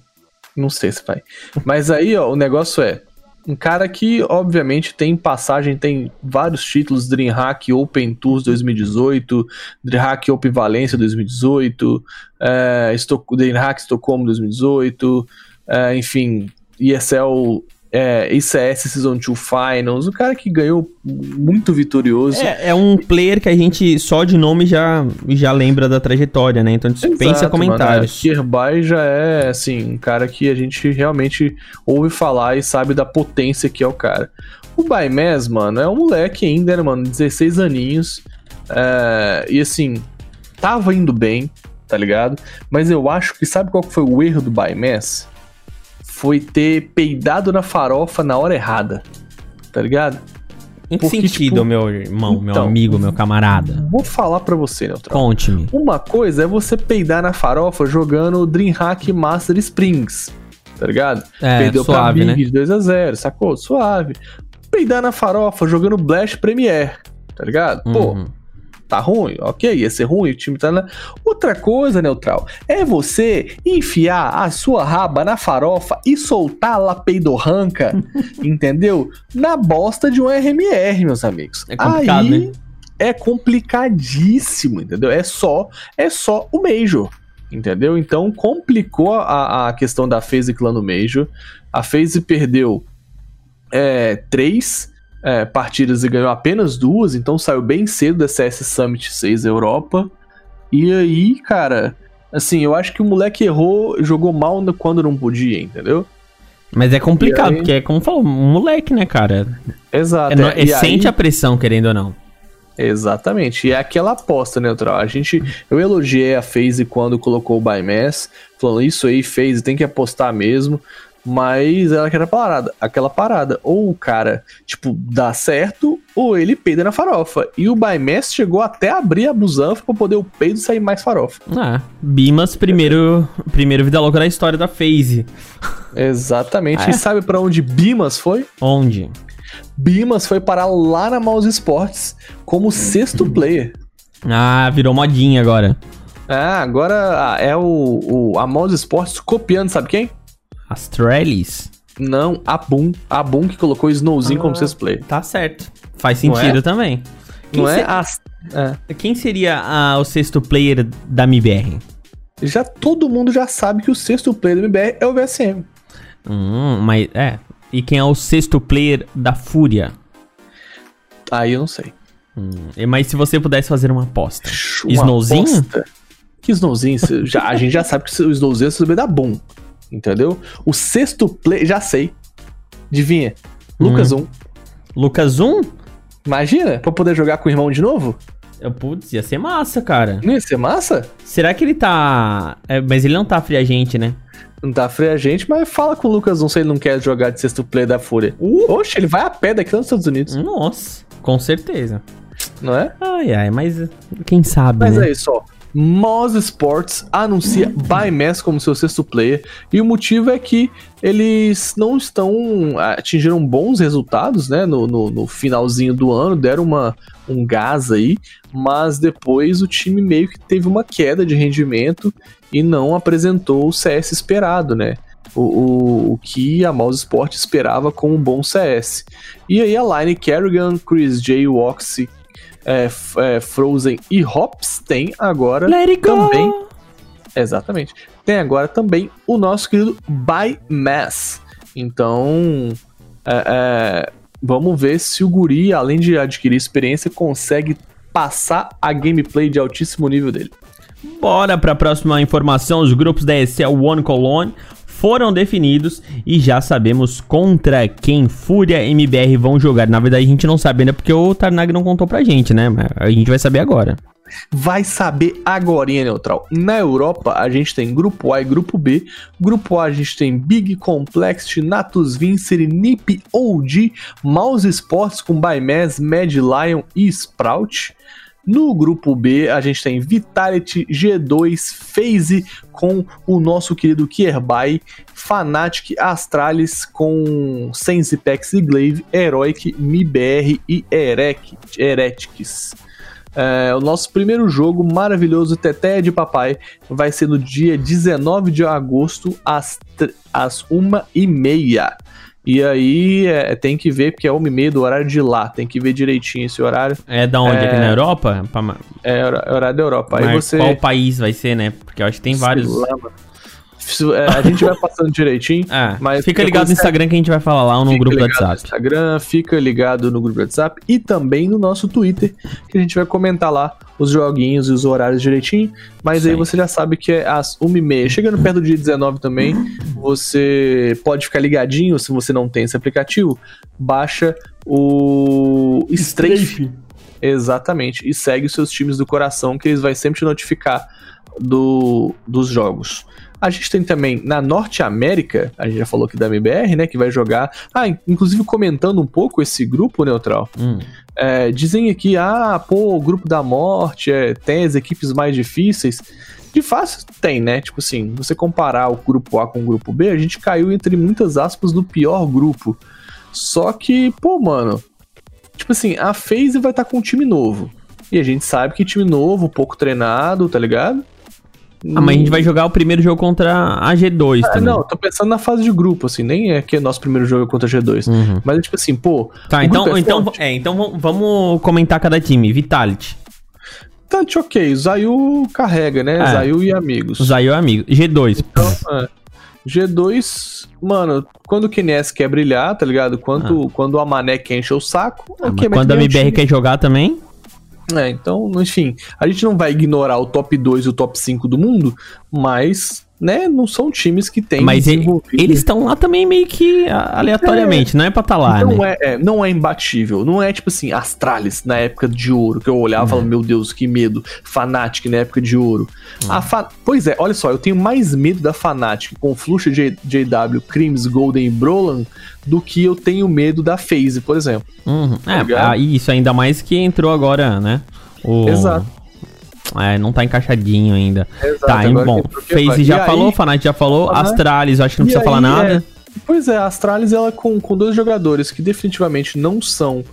Speaker 2: Não sei se vai. Mas aí, ó, o negócio é. Um cara que, obviamente, tem passagem, tem vários títulos, DreamHack Open Tours 2018, DreamHack Open Valência 2018, é, DreamHack Estocolmo 2018, uh, enfim, ESL é, ICS Season 2 Finals, o cara que ganhou muito vitorioso.
Speaker 1: É, é, um player que a gente só de nome já, já lembra da trajetória, né? Então dispensa comentários.
Speaker 2: Mano, é, Kirby já é, assim, um cara que a gente realmente ouve falar e sabe da potência que é o cara. O Baimés, mano, é um moleque ainda, né, mano? 16 aninhos. É, e assim, tava indo bem, tá ligado? Mas eu acho que sabe qual foi o erro do Baimés? Foi ter peidado na farofa na hora errada. Tá ligado?
Speaker 1: Em que Porque, sentido, tipo, meu irmão, então, meu amigo, meu camarada?
Speaker 2: Vou falar pra você, Neutral.
Speaker 1: Conte-me.
Speaker 2: Uma coisa é você peidar na farofa jogando Dreamhack Master Springs, tá ligado?
Speaker 1: É, Perdeu suave, pra Big
Speaker 2: né? 2x0, sacou? Suave. Peidar na farofa jogando Blast Premier, tá ligado? Uhum. Pô, tá ruim, ok, ia ser ruim, o time tá na. Outra coisa, neutral, é você enfiar a sua raba na farofa e soltar la peidorranca, entendeu? Na bosta de um RMR, meus amigos.
Speaker 1: É complicado, Aí, né?
Speaker 2: É complicadíssimo, entendeu? É só, é só o Major. Entendeu? Então complicou a, a questão da FaZe Clan no Major. A FaZe perdeu é, três é, partidas e ganhou apenas duas, então saiu bem cedo da CS Summit 6 Europa. E aí, cara, assim, eu acho que o moleque errou, jogou mal quando não podia, entendeu?
Speaker 1: Mas é complicado, aí... porque é como falou, um moleque, né, cara?
Speaker 2: Exato.
Speaker 1: É, é, sente aí... a pressão, querendo ou não.
Speaker 2: Exatamente. E é aquela aposta neutral. A gente, eu elogiei a FaZe quando colocou o Bymass, falando isso aí, FaZe, tem que apostar mesmo. Mas ela quer parada, aquela parada. Ou o cara, tipo, dá certo, ou ele peida na farofa. E o Bymass chegou até a abrir a busanfa pra poder o peido sair mais farofa.
Speaker 1: Ah, Bimas, primeiro, primeiro vida louca da história da FaZe.
Speaker 2: Exatamente. Ah, é? E sabe para onde Bimas foi?
Speaker 1: Onde?
Speaker 2: Bimas foi parar lá na Mouse Sports como sexto player.
Speaker 1: Ah, virou modinha agora.
Speaker 2: Ah, agora é o, o a Mouse Sports copiando, sabe quem?
Speaker 1: Astralis.
Speaker 2: Não, a Boom. A Boom que colocou o Snowzinho
Speaker 1: Ah.
Speaker 2: como sexto player.
Speaker 1: Tá certo. Faz sentido
Speaker 2: é?
Speaker 1: também. Quem,
Speaker 2: Não é? As- é.
Speaker 1: Quem seria ah, o sexto player da MBR?
Speaker 2: Já todo mundo já sabe que o sexto player do MBR é o VSM.
Speaker 1: Hum, mas é. E quem é o sexto player da Fúria?
Speaker 2: Aí eu não sei.
Speaker 1: Hum, e- mas se você pudesse fazer uma aposta.
Speaker 2: Uma
Speaker 1: Snowzinho?
Speaker 2: aposta. Que Snowzinho? Já, a gente já sabe que o Snowzinho é o da Boom. Entendeu? O sexto player, já sei. Adivinha? Lucas 1.
Speaker 1: Lucas 1?
Speaker 2: Imagina, pra poder jogar com o irmão de novo?
Speaker 1: Eu, Putz, ia ser massa, cara.
Speaker 2: Não ia ser massa?
Speaker 1: Será que ele tá. é, mas ele não tá free agente, né?
Speaker 2: Não tá frio a gente, mas fala com o Lucas 1 se ele não quer jogar de sexto player da Fúria.
Speaker 1: Uh!
Speaker 2: Oxe, ele vai a pé daqui nos Estados Unidos,
Speaker 1: Nossa, com certeza.
Speaker 2: não é?
Speaker 1: Ai, ai, mas quem sabe,
Speaker 2: Mas
Speaker 1: né?
Speaker 2: é isso, ó. Moz Sports anuncia Bymass como seu sexto player e o motivo é que eles não estão atingiram bons resultados, né? No, no, no finalzinho do ano deram uma, um gás aí, mas depois o time meio que teve uma queda de rendimento e não apresentou o CS esperado, né? O, o, o que a Mouse Sport esperava com um bom CS. E aí a line Kerrigan, Chris J, Woxy, é, é, Frozen e Hops tem agora
Speaker 1: Let it go!
Speaker 2: também. Exatamente. Tem agora também o nosso querido By Mass. Então, é, é, vamos ver se o Guri, além de adquirir experiência, consegue passar a gameplay de altíssimo nível dele.
Speaker 1: Bora pra próxima informação. Os grupos da ESL One Cologne foram definidos e já sabemos contra quem Fúria e MBR vão jogar. Na verdade, a gente não sabe ainda porque o Tarnag não contou pra gente, né? Mas a gente vai saber agora.
Speaker 2: Vai saber agora, Neutral. Na Europa, a gente tem Grupo A e Grupo B. Grupo A, a gente tem Big, Complexity, Natus Vincer, Nip, OG, Mouse Sports com Bymass, Mad Lion e Sprout. No grupo B, a gente tem Vitality, G2, FaZe com o nosso querido Kierby, Fnatic, Astralis com Sensipex e Glaive, Heroic, MIBR e Herec, Heretics. É, o nosso primeiro jogo maravilhoso, Teté de Papai, vai ser no dia 19 de agosto, às, às 1h30. E aí é, tem que ver, porque é 1h30 do horário de lá, tem que ver direitinho esse horário.
Speaker 1: É da onde?
Speaker 2: É.
Speaker 1: Aqui na Europa? Pra-
Speaker 2: É é horário da Europa. Aí
Speaker 1: mas
Speaker 2: você.
Speaker 1: Qual país vai ser, né? Porque eu acho que tem vários.
Speaker 2: lá, é, a gente vai passando direitinho.
Speaker 1: Ah,
Speaker 2: Mas
Speaker 1: fica ligado no Instagram que a gente vai falar lá no
Speaker 2: Fica
Speaker 1: grupo do
Speaker 2: ligado no
Speaker 1: WhatsApp.
Speaker 2: Instagram, fica ligado no grupo do WhatsApp e também no nosso Twitter, que a gente vai comentar lá os joguinhos e os horários direitinho. Mas aí
Speaker 1: Sim.
Speaker 2: você já sabe que é às 1h30. Chegando perto do dia 19 também, você pode ficar ligadinho se você não tem esse aplicativo. Baixa o Strafe. Exatamente. E segue os seus times do coração, que eles vai sempre te notificar do, dos jogos. A gente tem também na Norte América, a gente já falou aqui da MBR, né? Que vai jogar. Ah, in- inclusive comentando um pouco esse grupo neutral.
Speaker 1: Hum.
Speaker 2: É, dizem aqui, ah, pô, o grupo da morte é, tem as equipes mais difíceis. De fácil tem, né? Tipo assim, você comparar o grupo A com o grupo B, a gente caiu entre muitas aspas no pior grupo. Só que, pô, mano, tipo assim, a FaZe vai estar com um time novo. E a gente sabe que time novo, pouco treinado, tá ligado?
Speaker 1: Ah, mas a gente vai jogar o primeiro jogo contra a G2
Speaker 2: Ah,
Speaker 1: também.
Speaker 2: não, tô pensando na fase de grupo, assim, nem é que é nosso primeiro jogo contra a G2.
Speaker 1: Uhum.
Speaker 2: Mas é tipo assim, pô.
Speaker 1: Tá, então,
Speaker 2: é
Speaker 1: então,
Speaker 2: forte.
Speaker 1: é, então vamos- comentar cada time. Vitality.
Speaker 2: Tanto ok, Zayu carrega, né?
Speaker 1: É.
Speaker 2: Zayu e amigos.
Speaker 1: Zayo é amigo. G2.
Speaker 2: Então, é. G2, mano, quando o KNS quer brilhar, tá ligado? Quando, quando a Mané quer encher o saco,
Speaker 1: Ah, quando a MBR quer jogar também.
Speaker 2: É, então, enfim, a gente não vai ignorar o top 2 e o top 5 do mundo, mas, né, não são times que têm
Speaker 1: mas e-
Speaker 2: desenvolvido-
Speaker 1: eles estão lá também meio que aleatoriamente. Não é pra estar lá,
Speaker 2: não,
Speaker 1: né?
Speaker 2: é, é, não é imbatível. Não é tipo assim, Astralis na época de ouro, que eu olhava e falava, meu Deus, que medo. Fnatic na época de ouro. A Fa- Pois é, olha só, eu tenho mais medo da Fnatic com Fluxa J- JW, Crims, Golden e Brolan do que eu tenho medo da FaZe, por exemplo.
Speaker 1: Uhum. É,
Speaker 2: ligado?
Speaker 1: ah, isso, ainda mais que entrou agora, né? O...
Speaker 2: Exato.
Speaker 1: É, não tá encaixadinho ainda.
Speaker 2: Exato,
Speaker 1: tá, hein, bom.
Speaker 2: que entrou, que vai.
Speaker 1: FaZe
Speaker 2: E
Speaker 1: já
Speaker 2: aí-
Speaker 1: falou, Fnatic já falou,
Speaker 2: Aham.
Speaker 1: Astralis, eu acho que não
Speaker 2: E
Speaker 1: precisa falar
Speaker 2: aí,
Speaker 1: nada.
Speaker 2: é, Pois é, a Astralis, ela com, com dois jogadores que definitivamente não são.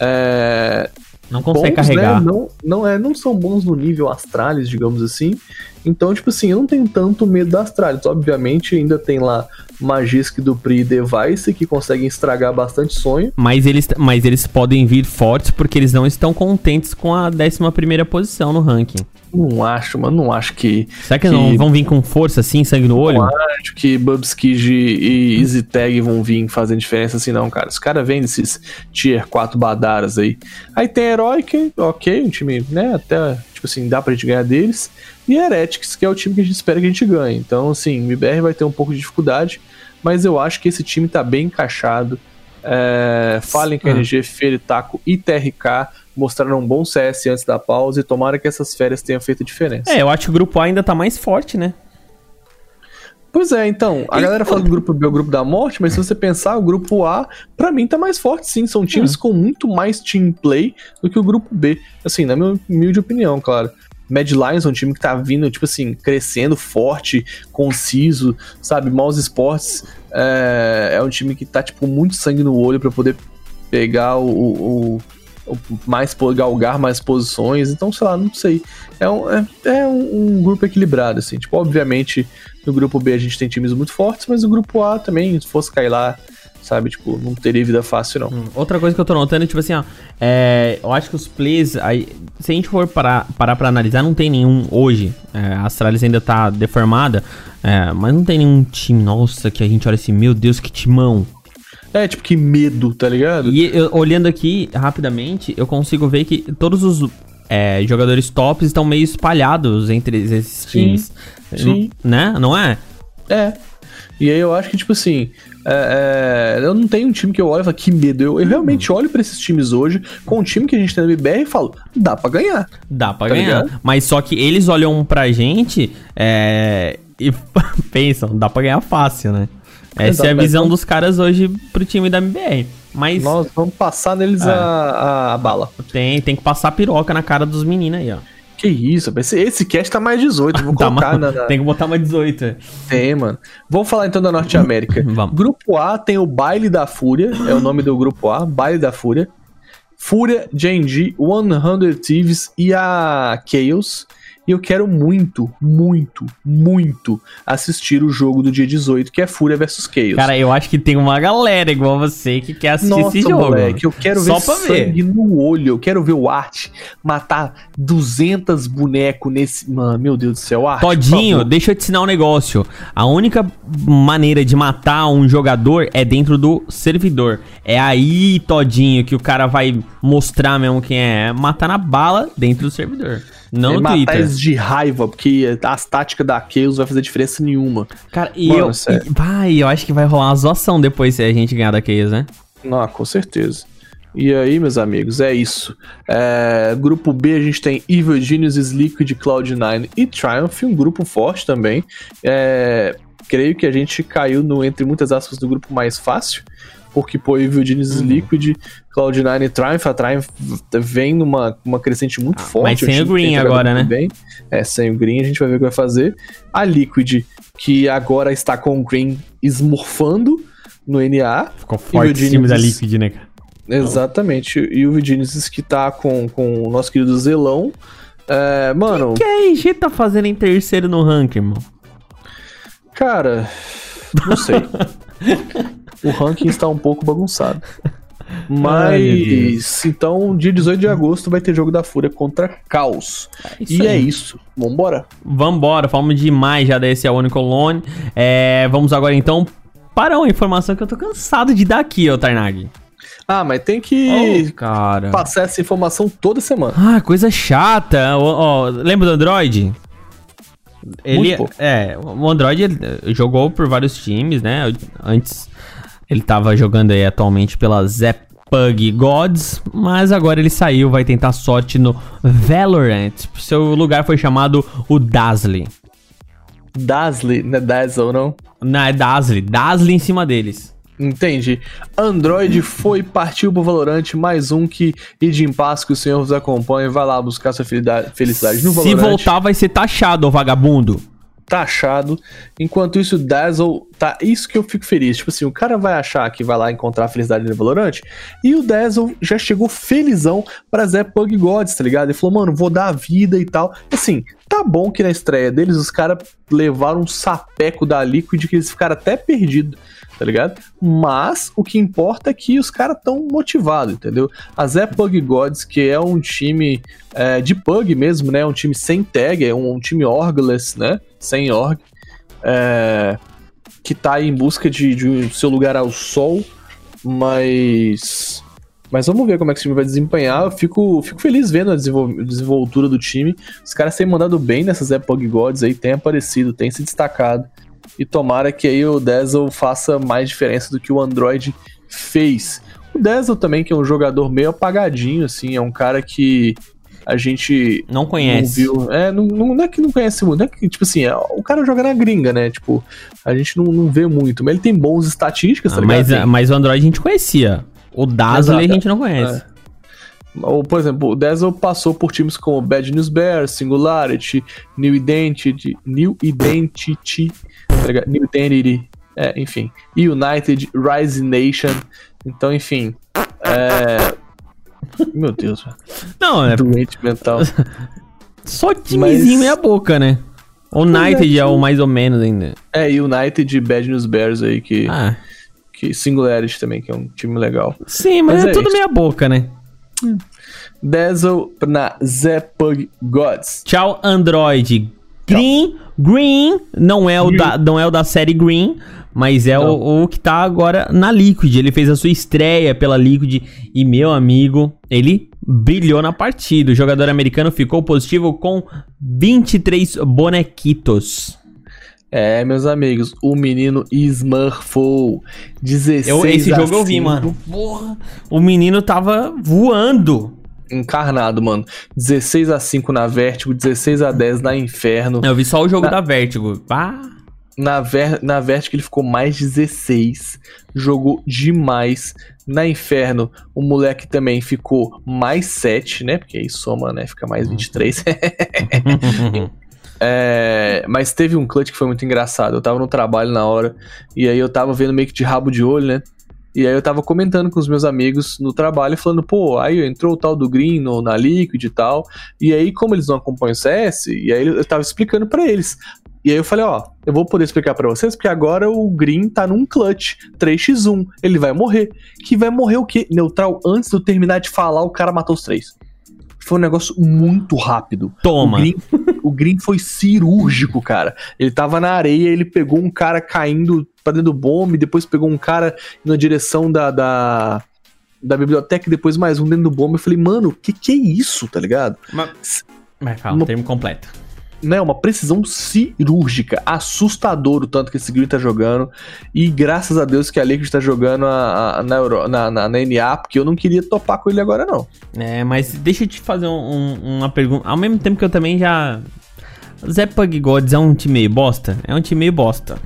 Speaker 2: É,
Speaker 1: Não consegue
Speaker 2: bons,
Speaker 1: carregar.
Speaker 2: Né? Não, não, é, não são bons no nível Astralis, digamos assim. Então, tipo assim, eu não tenho tanto medo da Astralis. Obviamente, ainda tem lá Magisk, Dupri e Device que conseguem estragar bastante sonho.
Speaker 1: Mas eles, mas eles podem vir fortes porque eles não estão contentes com a 11 posição no ranking.
Speaker 2: Não acho, mano, não acho que.
Speaker 1: Será que,
Speaker 2: Que-
Speaker 1: não vão vir com força assim, sangue no olho?
Speaker 2: Não acho que Bubskid e EasyTag vão vir fazendo diferença assim, não, cara. Os caras vêm desses Tier 4 badaras aí. Aí tem Heroic, ok, um time, né, até, tipo assim, dá pra gente ganhar deles. E Heretics, que é o time que a gente espera que a gente ganhe. Então, assim, o MBR vai ter um pouco de dificuldade, mas eu acho que esse time tá bem encaixado. É, Fallen,
Speaker 1: Ah.
Speaker 2: KNG, Feritaco e TRK mostraram um bom CS antes da pausa e tomara que essas férias tenham feito diferença.
Speaker 1: É, eu acho que o grupo A ainda tá mais forte, né?
Speaker 2: Pois é, então, a galera fala que o grupo B é o grupo da morte, mas se você pensar, o grupo A, pra mim, tá mais forte sim. São times com muito mais team play do que o grupo B. Assim, na minha humilde opinião, claro. Mad Lions é um time que tá vindo, tipo assim, crescendo forte, conciso, sabe? Mouse Sports é, é um time que tá, tipo, muito sangue no olho pra poder pegar o, o, o mais galgar mais posições. Então, sei lá, não sei. É um, é, é um, um grupo equilibrado, assim. Tipo, obviamente, no grupo B a gente tem times muito fortes, mas no grupo A também, se fosse cair lá, sabe, tipo, não teria vida fácil, não.
Speaker 1: Hum, Outra coisa que eu tô notando é, tipo assim, ó. É, eu acho que os plays. Aí, se a gente for parar, parar pra analisar, não tem nenhum hoje. É, a Astralis ainda tá deformada. é, mas não tem nenhum time, nossa, que a gente olha assim, meu Deus, que timão.
Speaker 2: É, tipo, que medo, tá ligado?
Speaker 1: E eu- olhando aqui rapidamente, eu consigo ver que todos os é, jogadores tops estão meio espalhados entre esses times.
Speaker 2: Sim.
Speaker 1: Né? Não é?
Speaker 2: É. E aí eu acho que, tipo assim, é, é, eu não tenho um time que eu olho e falo, que medo. Eu, eu realmente olho pra esses times hoje, com o time que a gente tem na BBR e falo, dá pra ganhar.
Speaker 1: Dá pra
Speaker 2: Tá
Speaker 1: ganhar.
Speaker 2: ligado?
Speaker 1: Mas só que eles olham pra gente é, e pensam, dá pra ganhar fácil, né? Essa
Speaker 2: Exato,
Speaker 1: é a visão dos caras hoje pro time da MBR. Mas
Speaker 2: Nós vamos passar neles
Speaker 1: É.
Speaker 2: a, a, a bala.
Speaker 1: tem, tem que passar piroca na cara dos meninos aí, ó.
Speaker 2: Que isso, esse, esse cast tá mais 18, vou
Speaker 1: Tá,
Speaker 2: colocar na, na-
Speaker 1: Tem que botar uma 18.
Speaker 2: Tem, mano. Vamos falar então da Norte América. Grupo A tem o Baile da Fúria, é o nome do grupo A, Baile da Fúria. Fúria, JNG, 100 Thieves e a Chaos. E eu quero muito, muito, muito assistir o jogo do dia 18, que é Fúria versus Chaos.
Speaker 1: Cara, eu acho que tem uma galera igual você que quer assistir
Speaker 2: Nossa,
Speaker 1: esse jogo.
Speaker 2: moleque, eu quero
Speaker 1: Só
Speaker 2: ver
Speaker 1: pra ver.
Speaker 2: sangue no olho. Eu quero ver o Art matar 200 bonecos nesse... Mano, meu Deus do céu, Art,
Speaker 1: Todinho, deixa eu te ensinar um negócio. A única maneira de matar um jogador é dentro do servidor. É aí, Todinho, que o cara vai mostrar mesmo quem é. É matar na bala dentro do servidor. Não
Speaker 2: É matar
Speaker 1: Twitter.
Speaker 2: eles de raiva, porque as táticas da Chaos vai fazer diferença nenhuma.
Speaker 1: Cara, e
Speaker 2: Mano,
Speaker 1: eu.
Speaker 2: sério.
Speaker 1: e- vai, eu acho que vai rolar uma zoação depois se a gente ganhar da Chaos, né?
Speaker 2: Não, com certeza. E aí, meus amigos, é isso. É, grupo B a gente tem Evil Geniuses, Liquid, Cloud9 e Triumph, um grupo forte também. É, creio que a gente caiu no, entre muitas aspas, do grupo mais fácil, porque, pô, Evil Geniuses,
Speaker 1: Uhum.
Speaker 2: Liquid, Cloud9 e Triumph, a Triumph vem numa uma crescente muito
Speaker 1: Ah,
Speaker 2: forte.
Speaker 1: mas
Speaker 2: é
Speaker 1: sem o
Speaker 2: que
Speaker 1: Green
Speaker 2: jogado
Speaker 1: agora, né?
Speaker 2: Bem. É, sem o Green, a gente vai ver o que vai fazer. A Liquid, que agora está com o Green esmorfando no NA.
Speaker 1: Ficou forte esse time da. Liquid, né, cara?
Speaker 2: Exatamente. E o Vidinis que tá com, com o nosso querido Zelão. É, mano,
Speaker 1: O que a RG tá fazendo em terceiro no ranking, irmão?
Speaker 2: cara, não sei. o ranking está um pouco bagunçado.
Speaker 1: Ai,
Speaker 2: Mas, então, dia 18 de agosto vai ter jogo da Fúria contra Caos.
Speaker 1: isso
Speaker 2: e
Speaker 1: aí.
Speaker 2: é isso. Vambora?
Speaker 1: Vambora, falamos demais já desse One Colone. É, vamos agora então para uma informação que eu tô cansado de dar aqui, ó, Tarnag.
Speaker 2: Ah, mas tem que
Speaker 1: Oh, cara.
Speaker 2: passar essa informação toda semana.
Speaker 1: Ah, coisa chata. Ó, ó, lembra do Android? Ele, é, o Android jogou por vários times, né? Antes ele tava jogando aí atualmente pela Zepug Gods, mas agora ele saiu, vai tentar sorte no Valorant. Seu lugar foi chamado o Dazzle.
Speaker 2: Dazzle, não é Dazzle, não?
Speaker 1: Não, é Dazzle, Dazzle em cima deles.
Speaker 2: Entendi. Android foi, partiu pro Valorante, mais um que e de paz que o senhor vos acompanha. Vai lá buscar sua felicidade, no
Speaker 1: Se
Speaker 2: Valorante.
Speaker 1: voltar vai ser taxado, ô vagabundo.
Speaker 2: Taxado. Enquanto isso, o Dazzle tá? Isso que eu fico feliz. Tipo assim, o cara vai achar que vai lá encontrar a felicidade no Valorant e o Dazzle já chegou felizão pra Zé Pug Gods, tá ligado? Ele falou, mano, vou dar a vida e tal. Assim, tá bom que na estreia deles os caras levaram um sapeco da Liquid que eles ficaram até perdidos tá ligado? Mas o que importa é que os caras estão motivados, entendeu? A Zé Pug Gods, que é um time é, de pug mesmo, né? Um time sem tag, é um, um time orgless, né? Sem org. É, que tá aí em busca de, de seu lugar ao sol, mas. Mas vamos ver como é que o time vai desempenhar. Eu fico, fico feliz vendo a desenvoltura do time. Os caras têm mandado bem nessas Epoch Gods aí, tem aparecido, tem se destacado. E tomara que aí o Dazzle faça mais diferença do que o Android fez. O Dazzle também, que é um jogador meio apagadinho, assim, é um cara que a gente
Speaker 1: não conhece.
Speaker 2: Não viu. É, não, não, é que não conhece muito, não é que, tipo assim, é, o cara joga na gringa, né? Tipo, a gente não, não vê muito, mas ele tem bons estatísticas,
Speaker 1: ah, tá ligado? Mas, mas o Android a gente conhecia. O Dazzle a gente não conhece.
Speaker 2: É. Ou, por exemplo, o Dazzle passou por times como Bad News Bears, Singularity, New Identity, New Identity, tá New Identity, é, enfim, United, Rise Nation. Então, enfim, é... Meu Deus, velho.
Speaker 1: Não, é.
Speaker 2: Doente mental.
Speaker 1: Só timezinho Mas... meia boca, né? United é, o mais ou menos ainda.
Speaker 2: É, United e Bad News Bears aí, que. Ah. Que Singularity também, que é um time legal.
Speaker 1: Sim, mas, mas é, é tudo meia boca, né?
Speaker 2: Dazzle na Zepug Gods.
Speaker 1: Tchau, Android. Green. Green, não é, o Green. Da, não é o da série Green, mas é o, o, que tá agora na Liquid. Ele fez a sua estreia pela Liquid e, meu amigo, ele brilhou na partida. O jogador americano ficou positivo com 23 bonequitos.
Speaker 2: É, meus amigos, o menino smurfou 16
Speaker 1: eu, Esse jogo 5. eu vi, mano. Porra, o menino tava voando.
Speaker 2: Encarnado, mano. 16 a 5 na Vertigo, 16 a 10 na Inferno.
Speaker 1: Eu vi só o jogo na... da Vertigo. Ah.
Speaker 2: Na, ver... na Vertigo ele ficou mais 16. Jogou demais. Na Inferno, o moleque também ficou mais 7, né? Porque aí soma, né? Fica mais 23. É, mas teve um clutch que foi muito engraçado. Eu tava no trabalho na hora, e aí eu tava vendo meio que de rabo de olho, né? E aí eu tava comentando com os meus amigos no trabalho, falando, pô, aí entrou o tal do Green no, na Liquid e tal. E aí, como eles não acompanham o CS, e aí eu tava explicando para eles. E aí eu falei, ó, eu vou poder explicar para vocês, porque agora o Green tá num clutch 3x1, ele vai morrer. Que vai morrer o quê? Neutral, antes de eu terminar de falar, o cara matou os três. Foi um negócio muito rápido.
Speaker 1: Toma.
Speaker 2: O Green, o Green foi cirúrgico, cara. Ele tava na areia, ele pegou um cara caindo pra dentro do bombe, depois pegou um cara na direção da, da, da biblioteca, depois mais um dentro do bombe. Eu falei, mano, que que é isso, tá ligado?
Speaker 1: Mas, mas fala, Uma... termo completo
Speaker 2: né, uma precisão cirúrgica, assustador o tanto que esse Green tá jogando. E graças a Deus que a Liquid tá jogando a, a, na, Euro, na, na, na, NA, porque eu não queria topar com ele agora, não.
Speaker 1: É, mas deixa eu te fazer um, um, uma pergunta. Ao mesmo tempo que eu também já. Zé Pug Gods é um time meio bosta? É um time meio bosta.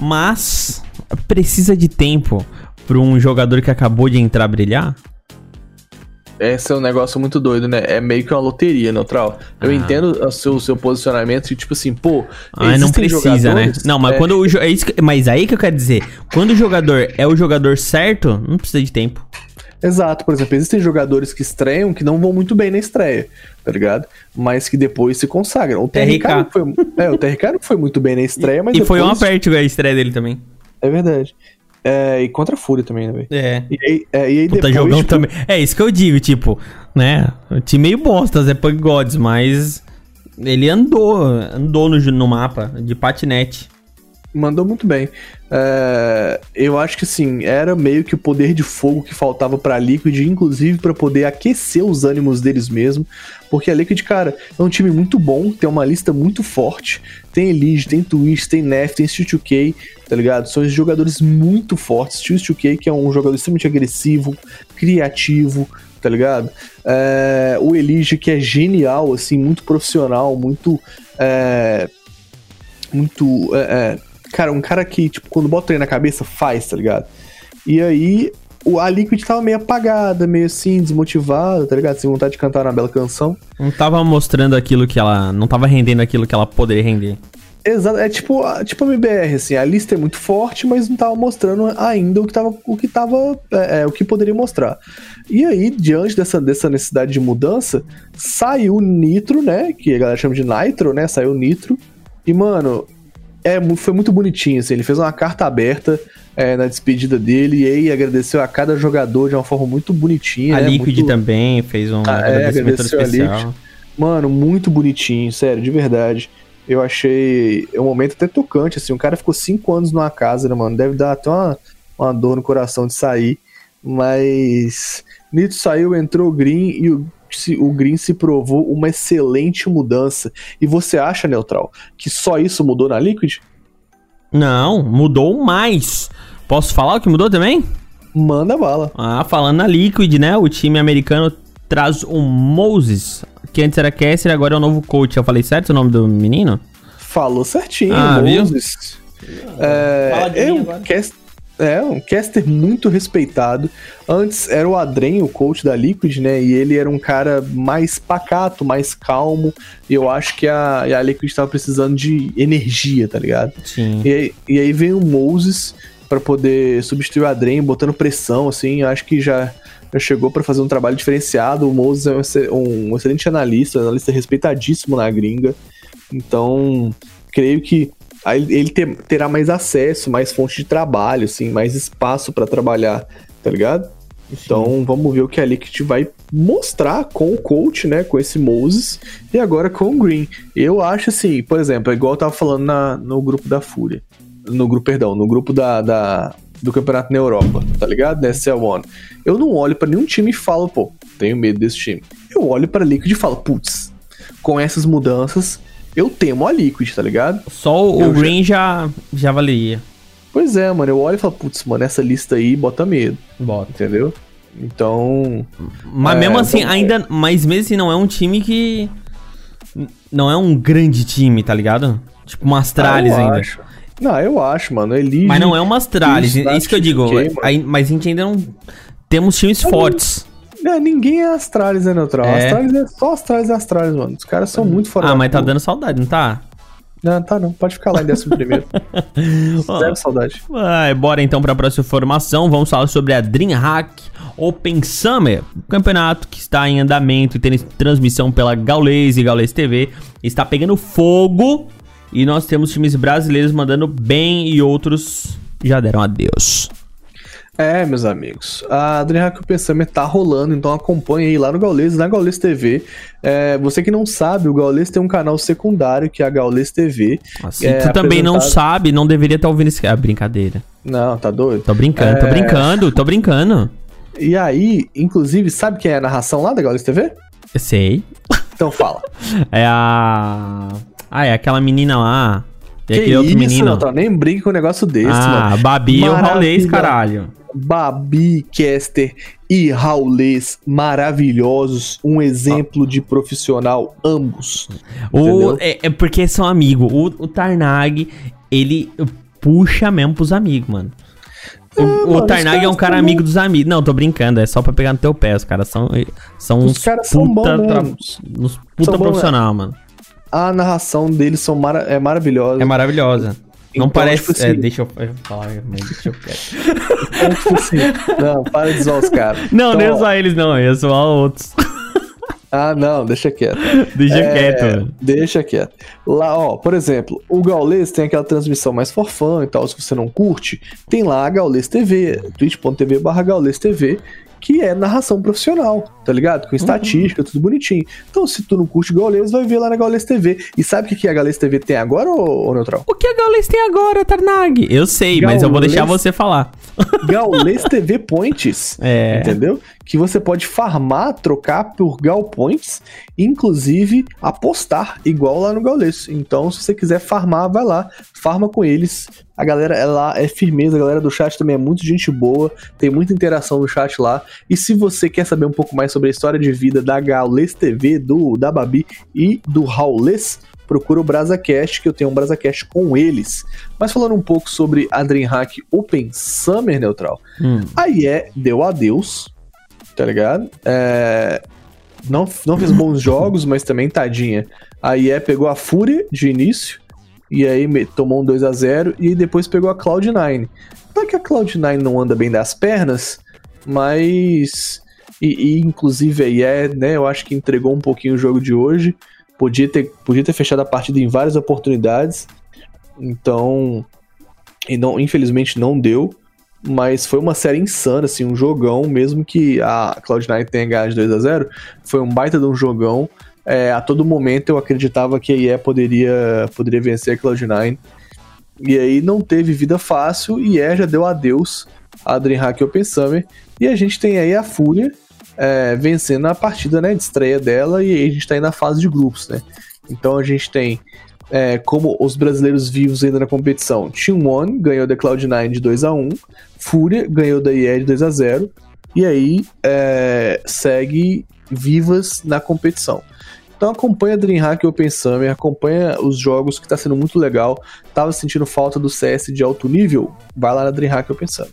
Speaker 1: Mas precisa de tempo para um jogador que acabou de entrar brilhar?
Speaker 2: Esse é um negócio muito doido, né? É meio que uma loteria, neutral. Eu ah. entendo o seu, seu posicionamento e, tipo assim, pô.
Speaker 1: Ah, não precisa, né? Não, mas é... quando o é isso que, Mas aí que eu quero dizer, quando o jogador é o jogador certo, não precisa de tempo.
Speaker 2: Exato, por exemplo, existem jogadores que estreiam que não vão muito bem na estreia, tá ligado? Mas que depois se consagram. O TRK, TRK. Foi, é, o TRK não foi muito bem na estreia, mas.
Speaker 1: E depois... foi um aperto a estreia dele também.
Speaker 2: É verdade. É, e contra a Fúria também, né, velho?
Speaker 1: É.
Speaker 2: E aí, é, e aí depois,
Speaker 1: jogão tipo... também. É isso que eu digo, tipo, né? O time meio bosta, Zé Pug Gods, mas ele andou, andou no, no mapa de patinete.
Speaker 2: Mandou muito bem. É, eu acho que sim, era meio que o poder de fogo que faltava pra Liquid, inclusive para poder aquecer os ânimos deles mesmo. Porque a Liquid, cara, é um time muito bom, tem uma lista muito forte. Tem Elige, tem Twitch, tem Nef, tem Steel 2K, tá ligado? São jogadores muito fortes. Steel 2K, que é um jogador extremamente agressivo, criativo, tá ligado? É, o Elige, que é genial, assim, muito profissional, muito. É, muito. Cara, um cara que, tipo, quando bota ele na cabeça, faz, tá ligado? E aí, o, a Liquid tava meio apagada, meio assim, desmotivada, tá ligado? Sem vontade de cantar uma bela canção.
Speaker 1: Não tava mostrando aquilo que ela. Não tava rendendo aquilo que ela poderia render.
Speaker 2: Exato, é tipo, a- tipo a MBR, assim, a lista é muito forte, mas não tava mostrando ainda o que tava, o que tava, é, é, o que poderia mostrar. E aí, diante dessa, dessa necessidade de mudança, saiu o Nitro, né, que a galera chama de Nitro, né, saiu o Nitro, e mano, é, foi muito bonitinho, assim, ele fez uma carta aberta é, na despedida dele, e aí agradeceu a cada jogador de uma forma muito bonitinha,
Speaker 1: A
Speaker 2: né,
Speaker 1: Liquid
Speaker 2: muito-
Speaker 1: também fez um
Speaker 2: Ah, é,
Speaker 1: agradecimento especial.
Speaker 2: Mano, muito bonitinho, sério, de verdade. Eu achei é um momento até tocante, assim. O cara ficou cinco anos numa casa, né, mano? Deve dar até uma, uma dor no coração de sair. Mas. Nito saiu, entrou o Green e o, se- o Green se provou uma excelente mudança. E você acha, Neutral, que só isso mudou na Liquid?
Speaker 1: Não, mudou mais. Posso falar o que mudou também?
Speaker 2: Manda bala.
Speaker 1: Ah, falando na Liquid, né? O time americano traz o Moses, que antes era caster, agora é o novo coach. Eu falei certo o nome do menino?
Speaker 2: Falou certinho,
Speaker 1: Ah, viu?
Speaker 2: Moses. É,
Speaker 1: Fala de
Speaker 2: é,
Speaker 1: mim
Speaker 2: um
Speaker 1: agora.
Speaker 2: cast, é um caster muito respeitado. Antes era o Adren, o coach da Liquid, né? E ele era um cara mais pacato, mais calmo. E eu acho que a, a Liquid estava precisando de energia, tá ligado?
Speaker 1: Sim.
Speaker 2: E aí, e aí vem o Moses pra poder substituir o Adren, botando pressão, assim. Eu acho que já, já chegou pra fazer um trabalho diferenciado. O Moses é um, exce- um excelente analista, analista respeitadíssimo na gringa. Então, creio que aí ele ter- terá mais acesso, mais fonte de trabalho, assim, mais espaço pra trabalhar, tá ligado? Então, vamos ver o que a Liquid vai mostrar com o coach, né? Com esse Moses e agora com o Green. Eu acho assim, por exemplo, é igual eu tava falando na, no grupo da Fúria. No grupo, perdão, no grupo da, da- do campeonato na Europa, tá ligado? SL One. Eu não olho pra nenhum time e falo, pô, tenho medo desse time. Eu olho pra Liquid e falo, putz, com essas mudanças, eu temo a Liquid, tá ligado?
Speaker 1: Só o Green já, já valeria.
Speaker 2: Pois é, mano, eu olho e falo, putz, mano, essa lista aí bota medo,
Speaker 1: Bota.
Speaker 2: entendeu? Então,
Speaker 1: Mas
Speaker 2: É,
Speaker 1: mesmo assim,
Speaker 2: vamos
Speaker 1: ainda. Mas mesmo assim, não é um time que. Não é um grande time, tá ligado? Tipo uma Astralis
Speaker 2: ah,
Speaker 1: ainda.
Speaker 2: acho. Não, eu acho, mano, Elige...
Speaker 1: Mas não é uma Astralis,
Speaker 2: Isso,
Speaker 1: isso que eu digo. mas a gente ainda não. Temos times fortes.
Speaker 2: É, ninguém é Astralis, né, Neutral?
Speaker 1: É.
Speaker 2: Astralis é só Astralis e Astralis, mano. Os caras são muito fora
Speaker 1: Ah, mas tá dando saudade, não tá?
Speaker 2: Não, tá não. Pode ficar lá em décimo primeiro. Zero saudade.
Speaker 1: Ai, bora então pra próxima formação. Vamos falar sobre a DreamHack Open Summer, um campeonato que está em andamento e tem transmissão pela Gaules e Gaules TV. Está pegando fogo e nós temos times brasileiros mandando bem e outros já deram adeus.
Speaker 2: É, meus amigos. A DreamHack o Pensamento tá rolando, então acompanhe aí lá no Gaules, na Gaules TV. É, você que não sabe, o Gaules tem um canal secundário, que é a Gaules TV.
Speaker 1: Se
Speaker 2: É,
Speaker 1: tu também não sabe, não deveria estar ouvindo esse. Ah, brincadeira.
Speaker 2: Não, tá doido?
Speaker 1: Tô brincando, tô
Speaker 2: É.
Speaker 1: brincando, tô brincando.
Speaker 2: E aí, inclusive, sabe quem é a narração lá da Gaules TV?
Speaker 1: Eu sei.
Speaker 2: Então fala.
Speaker 1: É a. Ah, é aquela menina lá. E
Speaker 2: que
Speaker 1: aquele outro
Speaker 2: isso,
Speaker 1: menino.
Speaker 2: Neutral? Nem brinque com um negócio desse,
Speaker 1: ah,
Speaker 2: mano.
Speaker 1: Babi e o Raulês, caralho.
Speaker 2: Babi, Caster e Raulês maravilhosos, um exemplo de profissional ambos.
Speaker 1: O, é, é porque são amigos. O, o Tarnag, ele puxa mesmo pros amigos, mano. O, o
Speaker 2: mano, os
Speaker 1: Tarnag é um cara
Speaker 2: são
Speaker 1: amigo dos amigos. Não, tô brincando, é só pra pegar no teu pé. Os caras são, são
Speaker 2: Os
Speaker 1: uns
Speaker 2: caras são bons
Speaker 1: tra- uns puta
Speaker 2: São
Speaker 1: profissional, mano.
Speaker 2: A narração deles são mara é maravilhosa.
Speaker 1: É maravilhosa. Não
Speaker 2: Então,
Speaker 1: parece.
Speaker 2: tipo assim-
Speaker 1: é, deixa eu, eu falar, mas deixa eu quieto.
Speaker 2: Então, tipo assim, não, para de zoar os caras.
Speaker 1: Não,
Speaker 2: Então,
Speaker 1: nem
Speaker 2: ó,
Speaker 1: só eles, não. Eu sou outros.
Speaker 2: Ah, não, deixa quieto.
Speaker 1: deixa
Speaker 2: É,
Speaker 1: quieto.
Speaker 2: Deixa quieto. Lá, ó, por exemplo, o Gaules tem aquela transmissão mais forfã e tal, se você não curte, tem lá a Gaules TV, twitch.tv barra Gaules TV, que é narração profissional, tá ligado? Com estatística, tudo bonitinho. Então, se tu não curte Gaules, vai ver lá na Gaules TV. E sabe o que a Gaules TV tem agora, ô, ô Neutral?
Speaker 1: O que a Gaules tem agora, Tarnag? Eu sei, mas eu vou deixar
Speaker 2: Gaules-
Speaker 1: você falar.
Speaker 2: Gaules TV Points.
Speaker 1: É.
Speaker 2: Entendeu? Que você pode farmar, trocar por Gal Points, inclusive apostar igual lá no Gaules. Então, se você quiser farmar, vai lá, farma com eles. A galera é lá, é firmeza, a galera do chat também é muito gente boa, tem muita interação no chat lá. E se você quer saber um pouco mais sobre a história de vida da Gaules TV, do da Babi e do Raules, procura o BrazaCast, que eu tenho um BrazaCast com eles. Mas falando um pouco sobre a DreamHack Open Summer Neutral,
Speaker 1: Hum.
Speaker 2: a IE deu adeus, tá ligado? É, Não, não fez bons jogos, mas também tadinha. A IE pegou a Fúria de início e aí tomou um 2 a 0 e depois pegou a Cloud9. Não é que a Cloud9 não anda bem das pernas, mas. E, e, inclusive aí é, né? Eu acho que entregou um pouquinho o jogo de hoje. Podia ter, podia ter fechado a partida em várias oportunidades. Então. E não, infelizmente não deu. Mas foi uma série insana, assim, um jogão, mesmo que a Cloud9 tenha ganhado de 2 a 0 foi um baita de um jogão. É, a todo momento eu acreditava que a IE poderia, poderia vencer a Cloud9. E aí não teve vida fácil, e IE já deu adeus a DreamHack Open Summer. E a gente tem aí a Fúria é, vencendo a partida né, de estreia dela, e aí a gente tá aí na fase de grupos, né? Então a gente tem é, como os brasileiros vivos ainda na competição. Team One ganhou da Cloud9 de 2 a 1 Fúria ganhou da IE de 2 a 0 e aí é, segue vivas na competição. Então acompanha DreamHack e Open Summer, acompanha os jogos que tá sendo muito legal. Tava sentindo falta do CS de alto nível? Vai lá na DreamHack e Open Summer.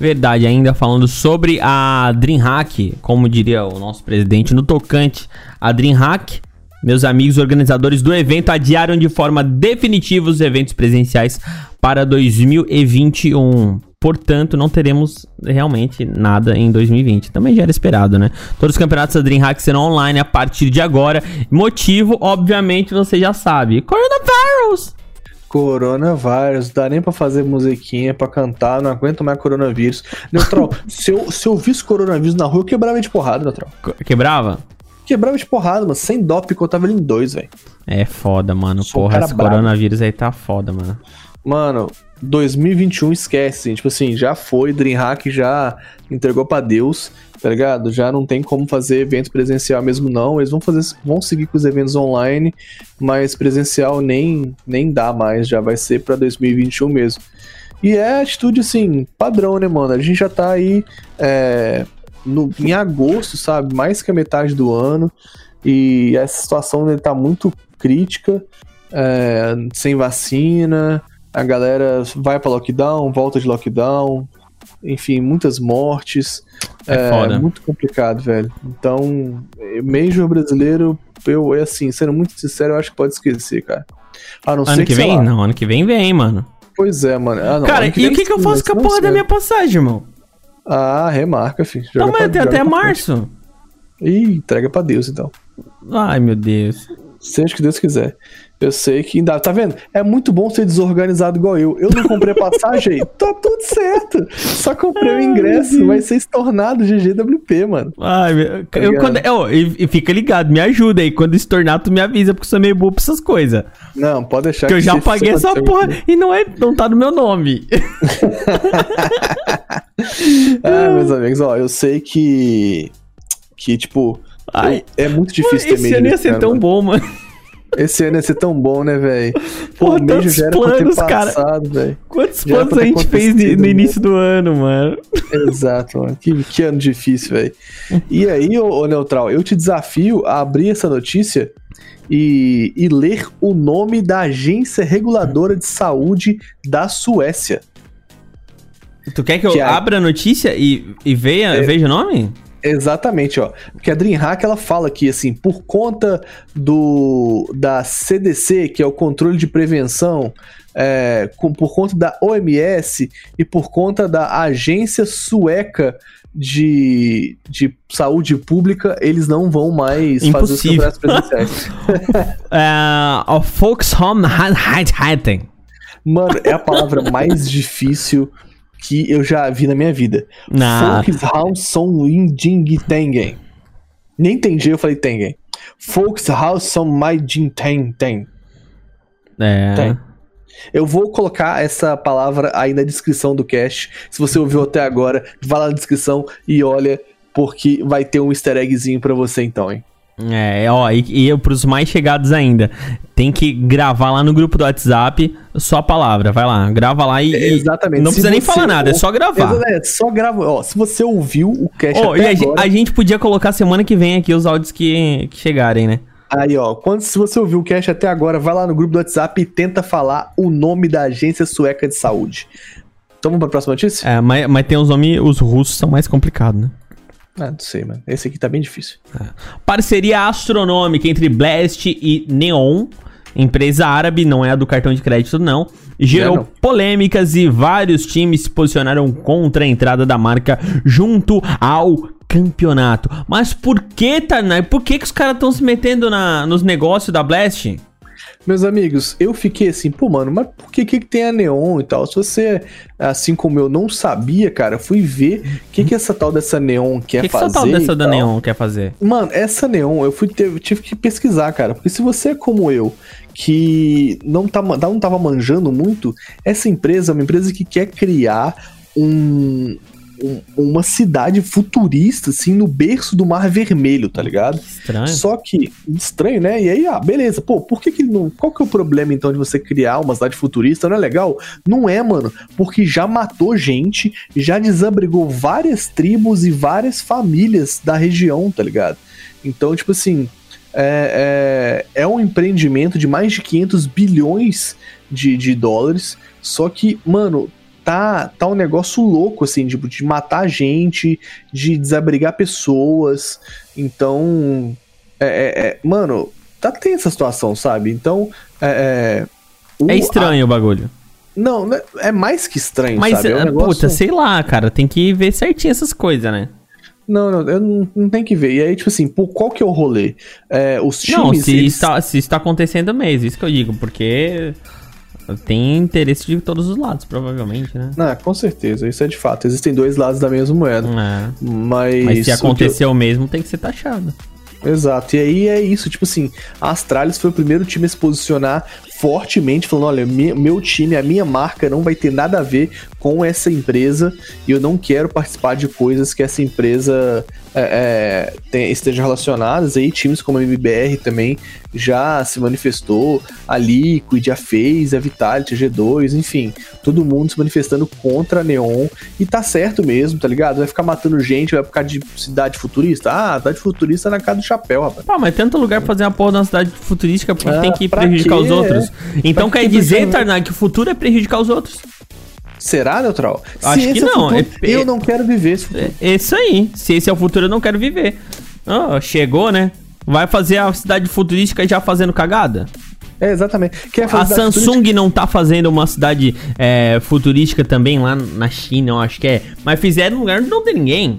Speaker 1: Verdade, ainda falando sobre a DreamHack, como diria o nosso presidente no tocante, a DreamHack, meus amigos organizadores do evento adiaram de forma definitiva os eventos presenciais para 2021. Portanto, não teremos realmente nada em 2020. Também já era esperado, né? Todos os campeonatos da DreamHack serão online a partir de agora. Motivo, obviamente, você já sabe: coronavírus!
Speaker 2: Coronavírus, dá nem pra fazer musiquinha, pra cantar, não aguento mais coronavírus. Neutral, se, eu, se eu visse coronavírus na rua, eu quebrava de porrada, Neutral.
Speaker 1: Quebrava?
Speaker 2: Quebrava de porrada, mano. Sem dó, picotava ele em dois, velho.
Speaker 1: É foda, mano.
Speaker 2: Sou
Speaker 1: Porra, esse
Speaker 2: brabo.
Speaker 1: coronavírus aí tá foda, mano.
Speaker 2: Mano, 2021 esquece, tipo assim, já foi, DreamHack já entregou pra Deus, tá ligado? Já não tem como fazer evento presencial mesmo não, eles vão fazer, vão seguir com os eventos online, mas presencial nem, nem dá mais, já vai ser pra 2021 mesmo. E é atitude, assim, padrão, né, mano? A gente já tá aí é, no, em agosto, sabe? Mais que a metade do ano, e essa situação né, tá muito crítica, é, sem vacina, a galera vai pra lockdown, volta de lockdown, enfim, muitas mortes.
Speaker 1: É foda.
Speaker 2: muito complicado, velho. Então, Major brasileiro, eu, é assim, sendo muito sincero, eu acho que pode esquecer, cara. A não
Speaker 1: Ano
Speaker 2: ser
Speaker 1: que
Speaker 2: sei
Speaker 1: vem? Não, ano que vem vem, mano.
Speaker 2: Pois é, mano. Ah, não,
Speaker 1: Cara, e o que, que eu faço com a porra da minha passagem, irmão?
Speaker 2: Ah, remarca, filho.
Speaker 1: Não,
Speaker 2: Joga
Speaker 1: mas
Speaker 2: pra-
Speaker 1: até março.
Speaker 2: Ih, entrega pra Deus, então.
Speaker 1: Ai, meu Deus.
Speaker 2: Seja o que Deus quiser. Eu sei que ainda. Tá vendo? É muito bom ser desorganizado igual eu. Eu não comprei passagem, tá tudo certo. Só comprei o ingresso, vai ser estornado GGWP, mano.
Speaker 1: Ai, meu, eu,
Speaker 2: ligado?
Speaker 1: quando, ó, e, e fica ligado, me ajuda aí. Quando se tornar, tu me avisa, porque eu sou meio bobo pra essas coisas.
Speaker 2: Não, pode deixar
Speaker 1: Que eu já paguei essa porra e não, é, não tá no meu nome.
Speaker 2: Ah, meus amigos, ó, eu sei que. Que, tipo.
Speaker 1: Ai,
Speaker 2: é muito difícil ter
Speaker 1: Esse ano ia ser
Speaker 2: ano,
Speaker 1: tão
Speaker 2: mano.
Speaker 1: bom, mano.
Speaker 2: Esse ano ia ser tão bom, né, velho? Pô, o já era pra ter
Speaker 1: planos, cara.
Speaker 2: passado, velho.
Speaker 1: Quantos
Speaker 2: Já
Speaker 1: planos a gente fez de- no
Speaker 2: né?
Speaker 1: início do ano, mano?
Speaker 2: Exato, mano. Que, que ano difícil, velho. E aí, ô, ô Neutral, eu te desafio a abrir essa notícia e, e ler o nome da agência reguladora de saúde da Suécia.
Speaker 1: Tu quer que eu
Speaker 2: Que
Speaker 1: abra a notícia e, e veja,
Speaker 2: É.
Speaker 1: veja o nome?
Speaker 2: Exatamente, ó. Porque a DreamHack ela fala que assim, por conta do da CDC, que é o controle de prevenção, é, com- por conta da OMS e por conta da agência sueca de, de saúde pública, eles não vão mais fazer os
Speaker 1: Impossível.
Speaker 2: campeonatos presenciais.
Speaker 1: É, o Heiten.
Speaker 2: Mano, é a palavra mais difícil que eu já vi na minha vida.
Speaker 1: Na-
Speaker 2: Volkshausson Tengen. Nem G, eu falei Tengen. Volkshausson Ten Ten.
Speaker 1: É.
Speaker 2: Tem. Eu vou colocar essa palavra aí na descrição do cast. Se você ouviu até agora, vai lá na descrição e olha, porque vai ter um easter eggzinho pra você então, hein?
Speaker 1: É, ó, e, e pros mais chegados ainda, tem que gravar lá no grupo do WhatsApp só a palavra, vai lá, grava lá e, e
Speaker 2: Exatamente.
Speaker 1: não
Speaker 2: Se
Speaker 1: precisa nem falar nada, é só gravar.
Speaker 2: É, só grava. Ó, se você ouviu o cast
Speaker 1: Ó,
Speaker 2: até agora,
Speaker 1: a gente podia colocar semana que vem aqui os áudios que, que chegarem, né?
Speaker 2: Aí, ó, quando, se você ouviu o cast até agora, vai lá no grupo do WhatsApp e tenta falar o nome da agência sueca de saúde. Então vamos pra próxima notícia?
Speaker 1: É, mas, mas tem os nomes, os russos são mais complicados, né?
Speaker 2: Ah, não sei, mano. Esse aqui tá bem difícil.
Speaker 1: Parceria astronômica entre Blast e Neon empresa árabe, não é a do cartão de crédito, não. Gerou
Speaker 2: É, não.
Speaker 1: polêmicas e vários times se posicionaram contra a entrada da marca junto ao campeonato. Mas por que, Tarnay? Por que, que os caras estão se metendo na, nos negócios da Blast?
Speaker 2: Meus amigos, eu fiquei assim, pô, mano, mas por que que, que tem a Neon e tal? Se você, assim como eu, não sabia, cara, fui ver o que que essa tal dessa Neon quer
Speaker 1: O que, que
Speaker 2: fazer.
Speaker 1: essa tal dessa da
Speaker 2: tal.
Speaker 1: Neon quer fazer?
Speaker 2: Mano, essa Neon, eu fui eu tive que pesquisar, cara. Porque se você é como eu, que não, tá, não tava manjando muito, essa empresa é uma empresa que quer criar um, um- uma cidade futurista, assim, no berço do Mar Vermelho, tá ligado?
Speaker 1: Estranho.
Speaker 2: Só que, estranho, né? E aí, ah, beleza, pô, por que que não. Qual que é o problema então de você criar uma cidade futurista? Não é legal? Não é, mano, porque já matou gente, já desabrigou várias tribos e várias famílias da região, tá ligado? Então, tipo assim, é, é, é um empreendimento de mais de 500 bilhões de, de dólares, só que, mano. Tá, tá um negócio louco, assim, tipo, de matar gente, de desabrigar pessoas. Então, é, é- é- mano, tá tensa a situação, sabe? Então, é. É, o-
Speaker 1: É estranho o bagulho.
Speaker 2: a- não, né, é mais que estranho,
Speaker 1: Mas,
Speaker 2: sabe? É um
Speaker 1: ah,
Speaker 2: negócio-
Speaker 1: puta, sei lá, cara. Tem que ver certinho essas coisas, né?
Speaker 2: Não, não, eu não, não tem que ver. E aí, tipo assim, pô, qual que é o rolê? É, os times.
Speaker 1: Não, se,
Speaker 2: eles-
Speaker 1: está, se está acontecendo mesmo, isso que eu digo, porque tem interesse de todos os lados, provavelmente, né?
Speaker 2: Ah, com certeza, isso é de fato. Existem dois lados da mesma moeda.
Speaker 1: É.
Speaker 2: Mas.
Speaker 1: Mas se
Speaker 2: o que eu-
Speaker 1: mesmo, tem que ser taxado.
Speaker 2: Exato. E aí é isso, tipo assim, a Astralis foi o primeiro time a se posicionar fortemente, falando: olha, meu time, a minha marca não vai ter nada a ver com essa empresa e eu não quero participar de coisas que essa empresa é, é, relacionadas. Aí times como a MBR também já se manifestou, a Liquid, a FaZe, a Vitality, a G2, enfim, todo mundo se manifestando contra a Neon. E tá certo mesmo, tá ligado? Vai ficar matando gente, vai ficar de cidade futurista. Ah, cidade futurista na casa do chapéu, rapaz.
Speaker 1: Pá, mas tanto lugar pra fazer uma porra de uma cidade futurística porque
Speaker 2: Ah,
Speaker 1: tem que prejudicar
Speaker 2: quê?
Speaker 1: os outros. Então
Speaker 2: Pra
Speaker 1: quer
Speaker 2: que
Speaker 1: dizer,
Speaker 2: prejudicar?
Speaker 1: Tarnak, que o futuro é prejudicar os outros.
Speaker 2: Será, Neutral?
Speaker 1: Acho que
Speaker 2: é o
Speaker 1: não,
Speaker 2: futuro,
Speaker 1: é-
Speaker 2: eu
Speaker 1: é-
Speaker 2: não quero viver esse futuro.
Speaker 1: É isso aí. Se esse é o futuro, eu não quero viver. Ah, chegou, né? Vai fazer a cidade futurística já fazendo cagada?
Speaker 2: É, exatamente. Quer
Speaker 1: A
Speaker 2: fazer cidade
Speaker 1: Samsung não tá fazendo uma cidade é, futurística também lá na China, eu acho que é. Mas fizeram num lugar onde não tem ninguém.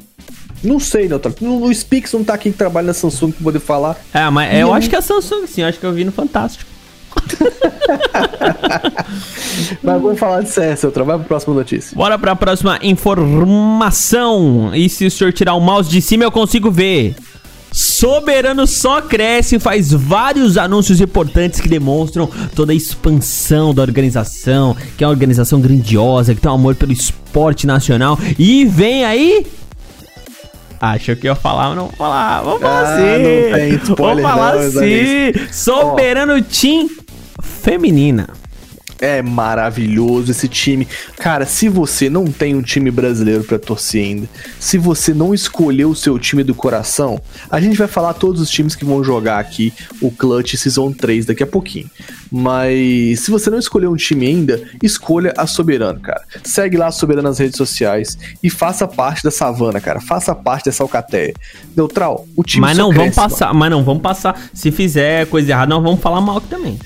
Speaker 2: Não sei, Neutral. No, no Spix não tá aqui que trabalha na Samsung pra poder falar.
Speaker 1: É, mas eu
Speaker 2: Não.
Speaker 1: acho que é a Samsung sim, eu acho que eu vi no Fantástico.
Speaker 2: Mas vamos falar de CS, Neutral. Vai pra próxima notícia.
Speaker 1: Bora pra próxima informação. E se o senhor tirar o mouse de cima, eu consigo ver. Soberano só cresce e faz vários anúncios importantes que demonstram toda a expansão da organização, que é uma organização grandiosa, que tem um amor pelo esporte nacional. E vem aí. Achou que ia falar, mas não vou falar. Vou falar
Speaker 2: Ah,
Speaker 1: sim.
Speaker 2: não tem spoiler
Speaker 1: vou falar
Speaker 2: não,
Speaker 1: sim. Soberano Team Feminina.
Speaker 2: É maravilhoso esse time. Cara, se você não tem um time brasileiro pra torcer ainda, se você não escolheu o seu time do coração, a gente vai falar todos os times que vão jogar aqui o Clutch Season 3 daqui a pouquinho. Mas se você não escolheu um time ainda, escolha a Soberano, cara. Segue lá a Soberano nas redes sociais e faça parte da savana, cara. Faça parte dessa alcateia. Neutral, o time
Speaker 1: Mas não vamos
Speaker 2: cresce, mano.
Speaker 1: passar, mas não vamos passar. Se fizer coisa errada, nós vamos falar mal aqui também.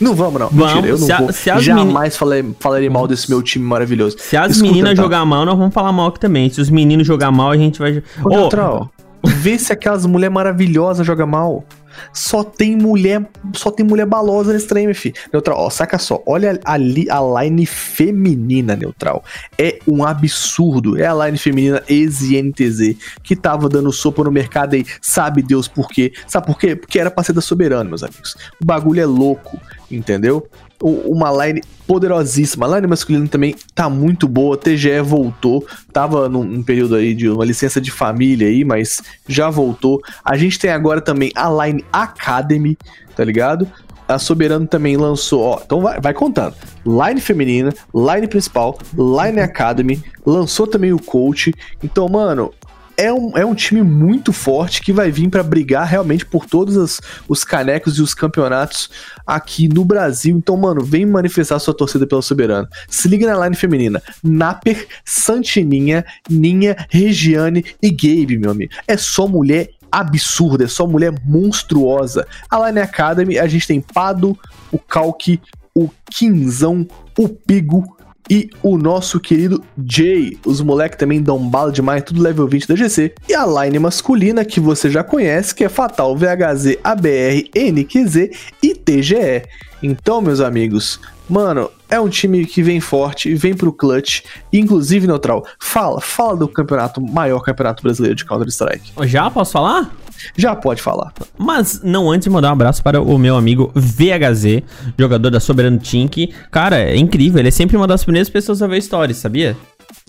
Speaker 2: Não vamos, não.
Speaker 1: Vamos,
Speaker 2: Mentira, eu não
Speaker 1: se a-
Speaker 2: vou.
Speaker 1: se
Speaker 2: Jamais falei, falarei mal desse meu time maravilhoso.
Speaker 1: Se as
Speaker 2: Escuta,
Speaker 1: meninas
Speaker 2: tá?
Speaker 1: jogar mal, nós vamos falar mal aqui também. Se os meninos jogar mal, a gente vai.
Speaker 2: Ô, Neutral, vê se aquelas mulher maravilhosas jogam mal. Só tem mulher, só tem mulher balosa nesse trem, filho. Neutral, ó, saca só, olha ali a line feminina, Neutral. É um absurdo. É a line feminina ex-INTZ, que tava dando sopa no mercado aí, sabe Deus por quê. Sabe por quê? Porque era pra ser da Soberano, meus amigos. O bagulho é louco, entendeu? Uma line poderosíssima. A line masculina também tá muito boa. TGE voltou. Tava num, num período aí de uma licença de família aí, mas já voltou. A gente tem agora também a line Academy, tá ligado? A Soberano também lançou, ó, então vai, vai contando. Line feminina, line principal, line academy, lançou também o coach. Então, mano, é um, é um time muito forte que vai vir pra brigar realmente por todos as- os canecos e os campeonatos aqui no Brasil. Então, mano, vem manifestar sua torcida pelo Soberano. Se liga na line feminina. Naper, Santininha, Ninha, Regiane e Gabe, meu amigo. É só mulher absurda, é só mulher monstruosa. A Line Academy, a gente tem Pado, o Kalki, o Quinzão, o Pigo e o nosso querido Jay. Os moleques também dão bala demais, tudo level 20 da GC. E a line masculina, que você já conhece, que é Fatal, VHZ, ABR, NQZ e TGE. Então, meus amigos, mano, é um time que vem forte, vem pro clutch, inclusive neutral. Fala, fala do campeonato, maior campeonato brasileiro de Counter-Strike.
Speaker 1: Já posso falar?
Speaker 2: Já pode falar.
Speaker 1: Mas não antes de mandar um abraço para o meu amigo VHZ, jogador da Soberano que, cara, é incrível. Ele é sempre uma das primeiras pessoas a ver stories, sabia?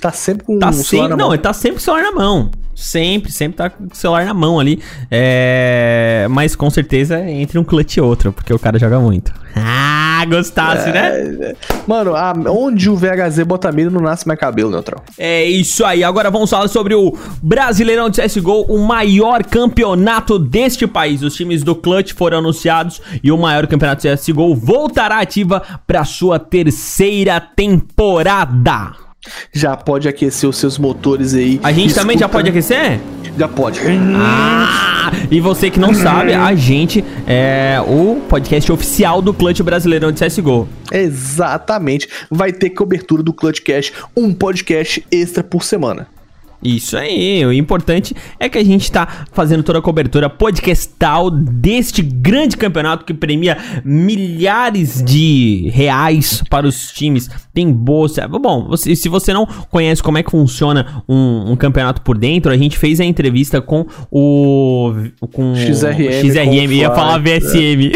Speaker 2: Tá sempre com
Speaker 1: tá
Speaker 2: o
Speaker 1: sempre, Não,
Speaker 2: mão.
Speaker 1: ele tá sempre com o celular na mão. Sempre, sempre tá com o celular na mão ali. É... Mas com certeza é entre um clutch e outro, porque o cara joga muito. Ah, gostasse, né?
Speaker 2: É, Mano, a- onde o VHZ bota mira não nasce mais cabelo, neutral.
Speaker 1: É isso aí. Agora vamos falar sobre o Brasileirão de CSGO, o maior campeonato deste país. Os times do Clutch foram anunciados e o maior campeonato de CSGO voltará ativa para sua terceira temporada.
Speaker 2: Já pode aquecer os seus motores aí.
Speaker 1: A gente também já
Speaker 2: Escuta-
Speaker 1: pode aquecer?
Speaker 2: Já pode.
Speaker 1: Ah! E você que não sabe, a gente é o podcast oficial do Clutch Brasileirão de CSGO.
Speaker 2: Exatamente. Vai ter cobertura do Clutch Cash, um podcast extra por semana.
Speaker 1: Isso aí, o importante é que a gente tá fazendo toda a cobertura podcastal deste grande campeonato que premia milhares de reais para os times. Tem bolsa. Bom, você- se você não conhece como é que funciona um, um campeonato por dentro, a gente fez a entrevista com o. com o
Speaker 2: XRM,
Speaker 1: XRM,
Speaker 2: com
Speaker 1: ia falar VSM.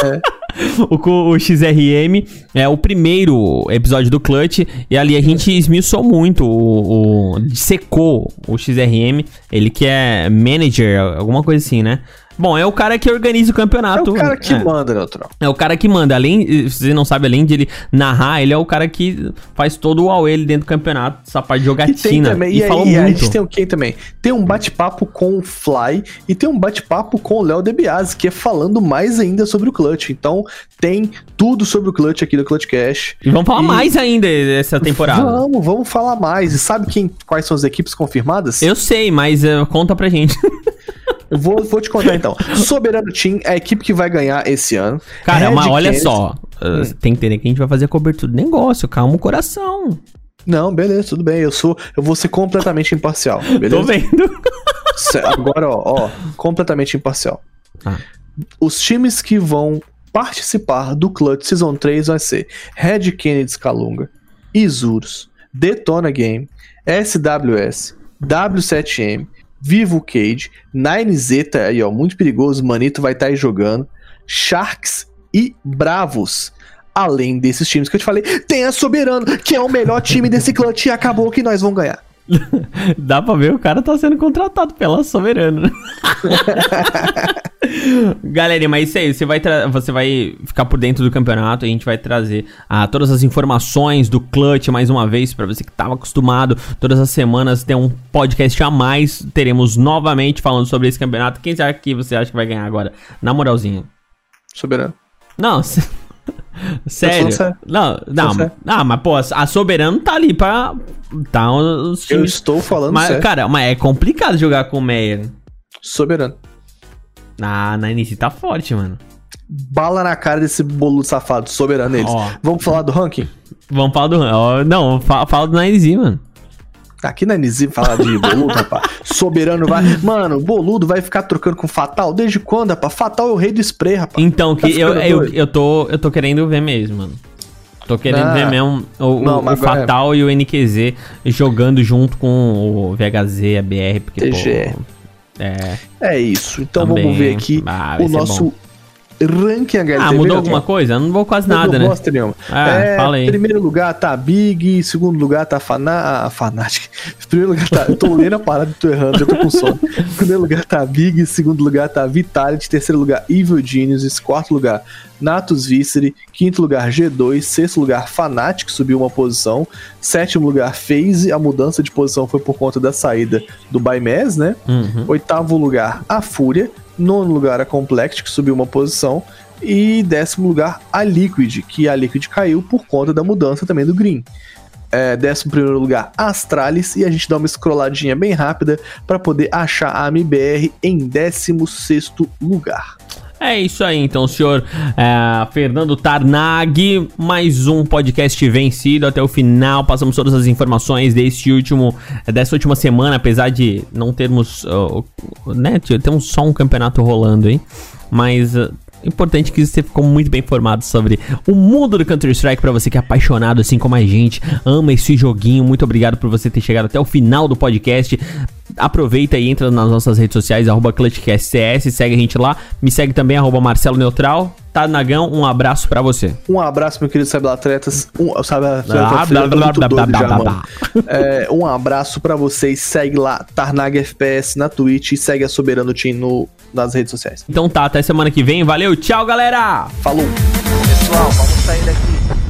Speaker 1: com o XRM é o primeiro episódio do Clutch e ali a gente esmiuçou muito o, o secou o XRM, ele que é manager, alguma coisa assim, né? Bom, é o cara que organiza o
Speaker 2: É
Speaker 1: campeonato.
Speaker 2: o cara que
Speaker 1: é.
Speaker 2: manda, Neutral.
Speaker 1: É o cara que manda, além, se você não sabe, além de ele narrar, ele é o cara que faz todo o AUE dentro do campeonato, essa parte de
Speaker 2: E tem
Speaker 1: jogatina.
Speaker 2: também,
Speaker 1: E,
Speaker 2: e, aí,
Speaker 1: falou
Speaker 2: e a
Speaker 1: muito.
Speaker 2: gente tem o quem também? Tem um bate-papo com o Fly e tem um bate-papo com o Léo DeBiase, que é falando mais ainda sobre o Clutch. Então, tem tudo sobre o Clutch aqui do Clutch Cash.
Speaker 1: E vamos falar
Speaker 2: E-
Speaker 1: mais ainda essa temporada.
Speaker 2: Vamos, vamos falar mais. E sabe quem, quais são as equipes confirmadas?
Speaker 1: Eu sei, mas eh, conta pra gente.
Speaker 2: Eu vou, vou te contar então. Soberano Team é a equipe que vai ganhar esse ano.
Speaker 1: Cara,
Speaker 2: Red
Speaker 1: mas olha só. uh, Tem que entender que a gente vai fazer a cobertura do negócio. Calma o coração.
Speaker 2: Não, beleza, tudo bem. Eu sou, eu vou ser completamente imparcial. Beleza?
Speaker 1: Tô vendo.
Speaker 2: Agora, ó, ó, completamente imparcial.
Speaker 1: Ah.
Speaker 2: Os times que vão participar do Clutch Season 3 vai ser Red Kennedy Calunga, Isurus, Detona Game, SWS, W7M, Vivo Cage, 9Z, tá aí ó, muito perigoso, Manito vai estar aí jogando, Sharks e Bravos. Além desses times que eu te falei, tem a Soberano, que é o melhor time desse clutch e acabou que nós vamos ganhar.
Speaker 1: Dá pra ver o cara tá sendo contratado pela Soberano. Galera, mas isso aí, você vai, você vai ficar por dentro do campeonato, a gente vai trazer ah, todas as informações do Clutch mais uma vez, pra você que tava acostumado, todas as semanas tem um podcast a mais, teremos novamente falando sobre esse campeonato. Quem será que você acha que vai ganhar agora? Na moralzinha.
Speaker 2: Soberano.
Speaker 1: Não, sério. Não, não, ah, mas pô, a Soberano tá ali pra. Tá os
Speaker 2: Eu
Speaker 1: times.
Speaker 2: estou falando
Speaker 1: Mas,
Speaker 2: sério.
Speaker 1: cara, mas é complicado jogar com o Meyer.
Speaker 2: Soberano.
Speaker 1: Na, na NC tá forte, mano.
Speaker 2: Bala na cara desse boludo safado, soberano eles.
Speaker 1: Ó.
Speaker 2: Vamos falar do ranking?
Speaker 1: Vamos falar do. ó, não, fala, do Nine mano.
Speaker 2: Aqui na NZ falar de boludo, rapaz. Soberano vai. Mano, boludo vai ficar trocando com Fatal? Desde quando, rapaz? Fatal é o rei do spray, rapaz.
Speaker 1: Então,
Speaker 2: Tá
Speaker 1: que eu,
Speaker 2: ficando
Speaker 1: eu,
Speaker 2: doido?
Speaker 1: eu, tô, eu tô querendo ver mesmo, mano. Tô querendo
Speaker 2: Ah.
Speaker 1: ver mesmo o,
Speaker 2: Não,
Speaker 1: o, o
Speaker 2: agora-
Speaker 1: Fatal e o NQZ jogando junto com o VHZ, a BR, porque,
Speaker 2: TGE.
Speaker 1: pô. É.
Speaker 2: É isso. Então
Speaker 1: Também.
Speaker 2: vamos ver aqui
Speaker 1: Ah,
Speaker 2: o nosso ranking HLTV.
Speaker 1: Ah, mudou
Speaker 2: Neutral.
Speaker 1: alguma coisa? Não mudou quase nada,
Speaker 2: Não
Speaker 1: né?
Speaker 2: bosta nenhuma.
Speaker 1: Ah,
Speaker 2: é,
Speaker 1: fala aí.
Speaker 2: Primeiro lugar tá Big, segundo lugar tá Fana... ah, Fanatic. Primeiro lugar tá. Eu tô lendo a parada e tô errando, eu tô com sono. Primeiro lugar tá Big, segundo lugar tá Vitality, terceiro lugar Evil Geniuses, quarto lugar Natus Viscere, quinto lugar G2, sexto lugar Fnatic, subiu uma posição, sétimo lugar FaZe, a mudança de posição foi por conta da saída do Baimés, né?
Speaker 1: Uhum.
Speaker 2: Oitavo lugar, a Fúria. Nono lugar, a Complex, que subiu uma posição. E décimo lugar, a Liquid, que a Liquid caiu por conta da mudança também do Green. é, 11 primeiro lugar, Astralis. E a gente dá uma scrolladinha bem rápida para poder achar a MBR em 16 lugar.
Speaker 1: É isso aí, então, senhor é, Fernando Tarnag, mais um podcast vencido até o final. Passamos todas as informações desse último, dessa última semana, apesar de não termos, uh, né, temos só um campeonato rolando aí, mas uh, importante que você ficou muito bem informado sobre o mundo do Counter-Strike para você que é apaixonado assim como a gente, ama esse joguinho. Muito obrigado por você ter chegado até o final do podcast. Aproveita e entra nas nossas redes sociais, arroba ClutchCastCS, segue a gente lá. Me segue também, arroba Marcelo Neutral. Tá, Nagão, um abraço para você.
Speaker 2: Um abraço, meu querido Cyberatletas. Um, sabe, é, um abraço para vocês. Segue lá, Tarnag FPS na Twitch e segue a Soberano Team no, nas redes sociais.
Speaker 1: Então tá, até semana que vem. Valeu, tchau, galera!
Speaker 2: Falou!
Speaker 5: Pessoal, vamos sair daqui.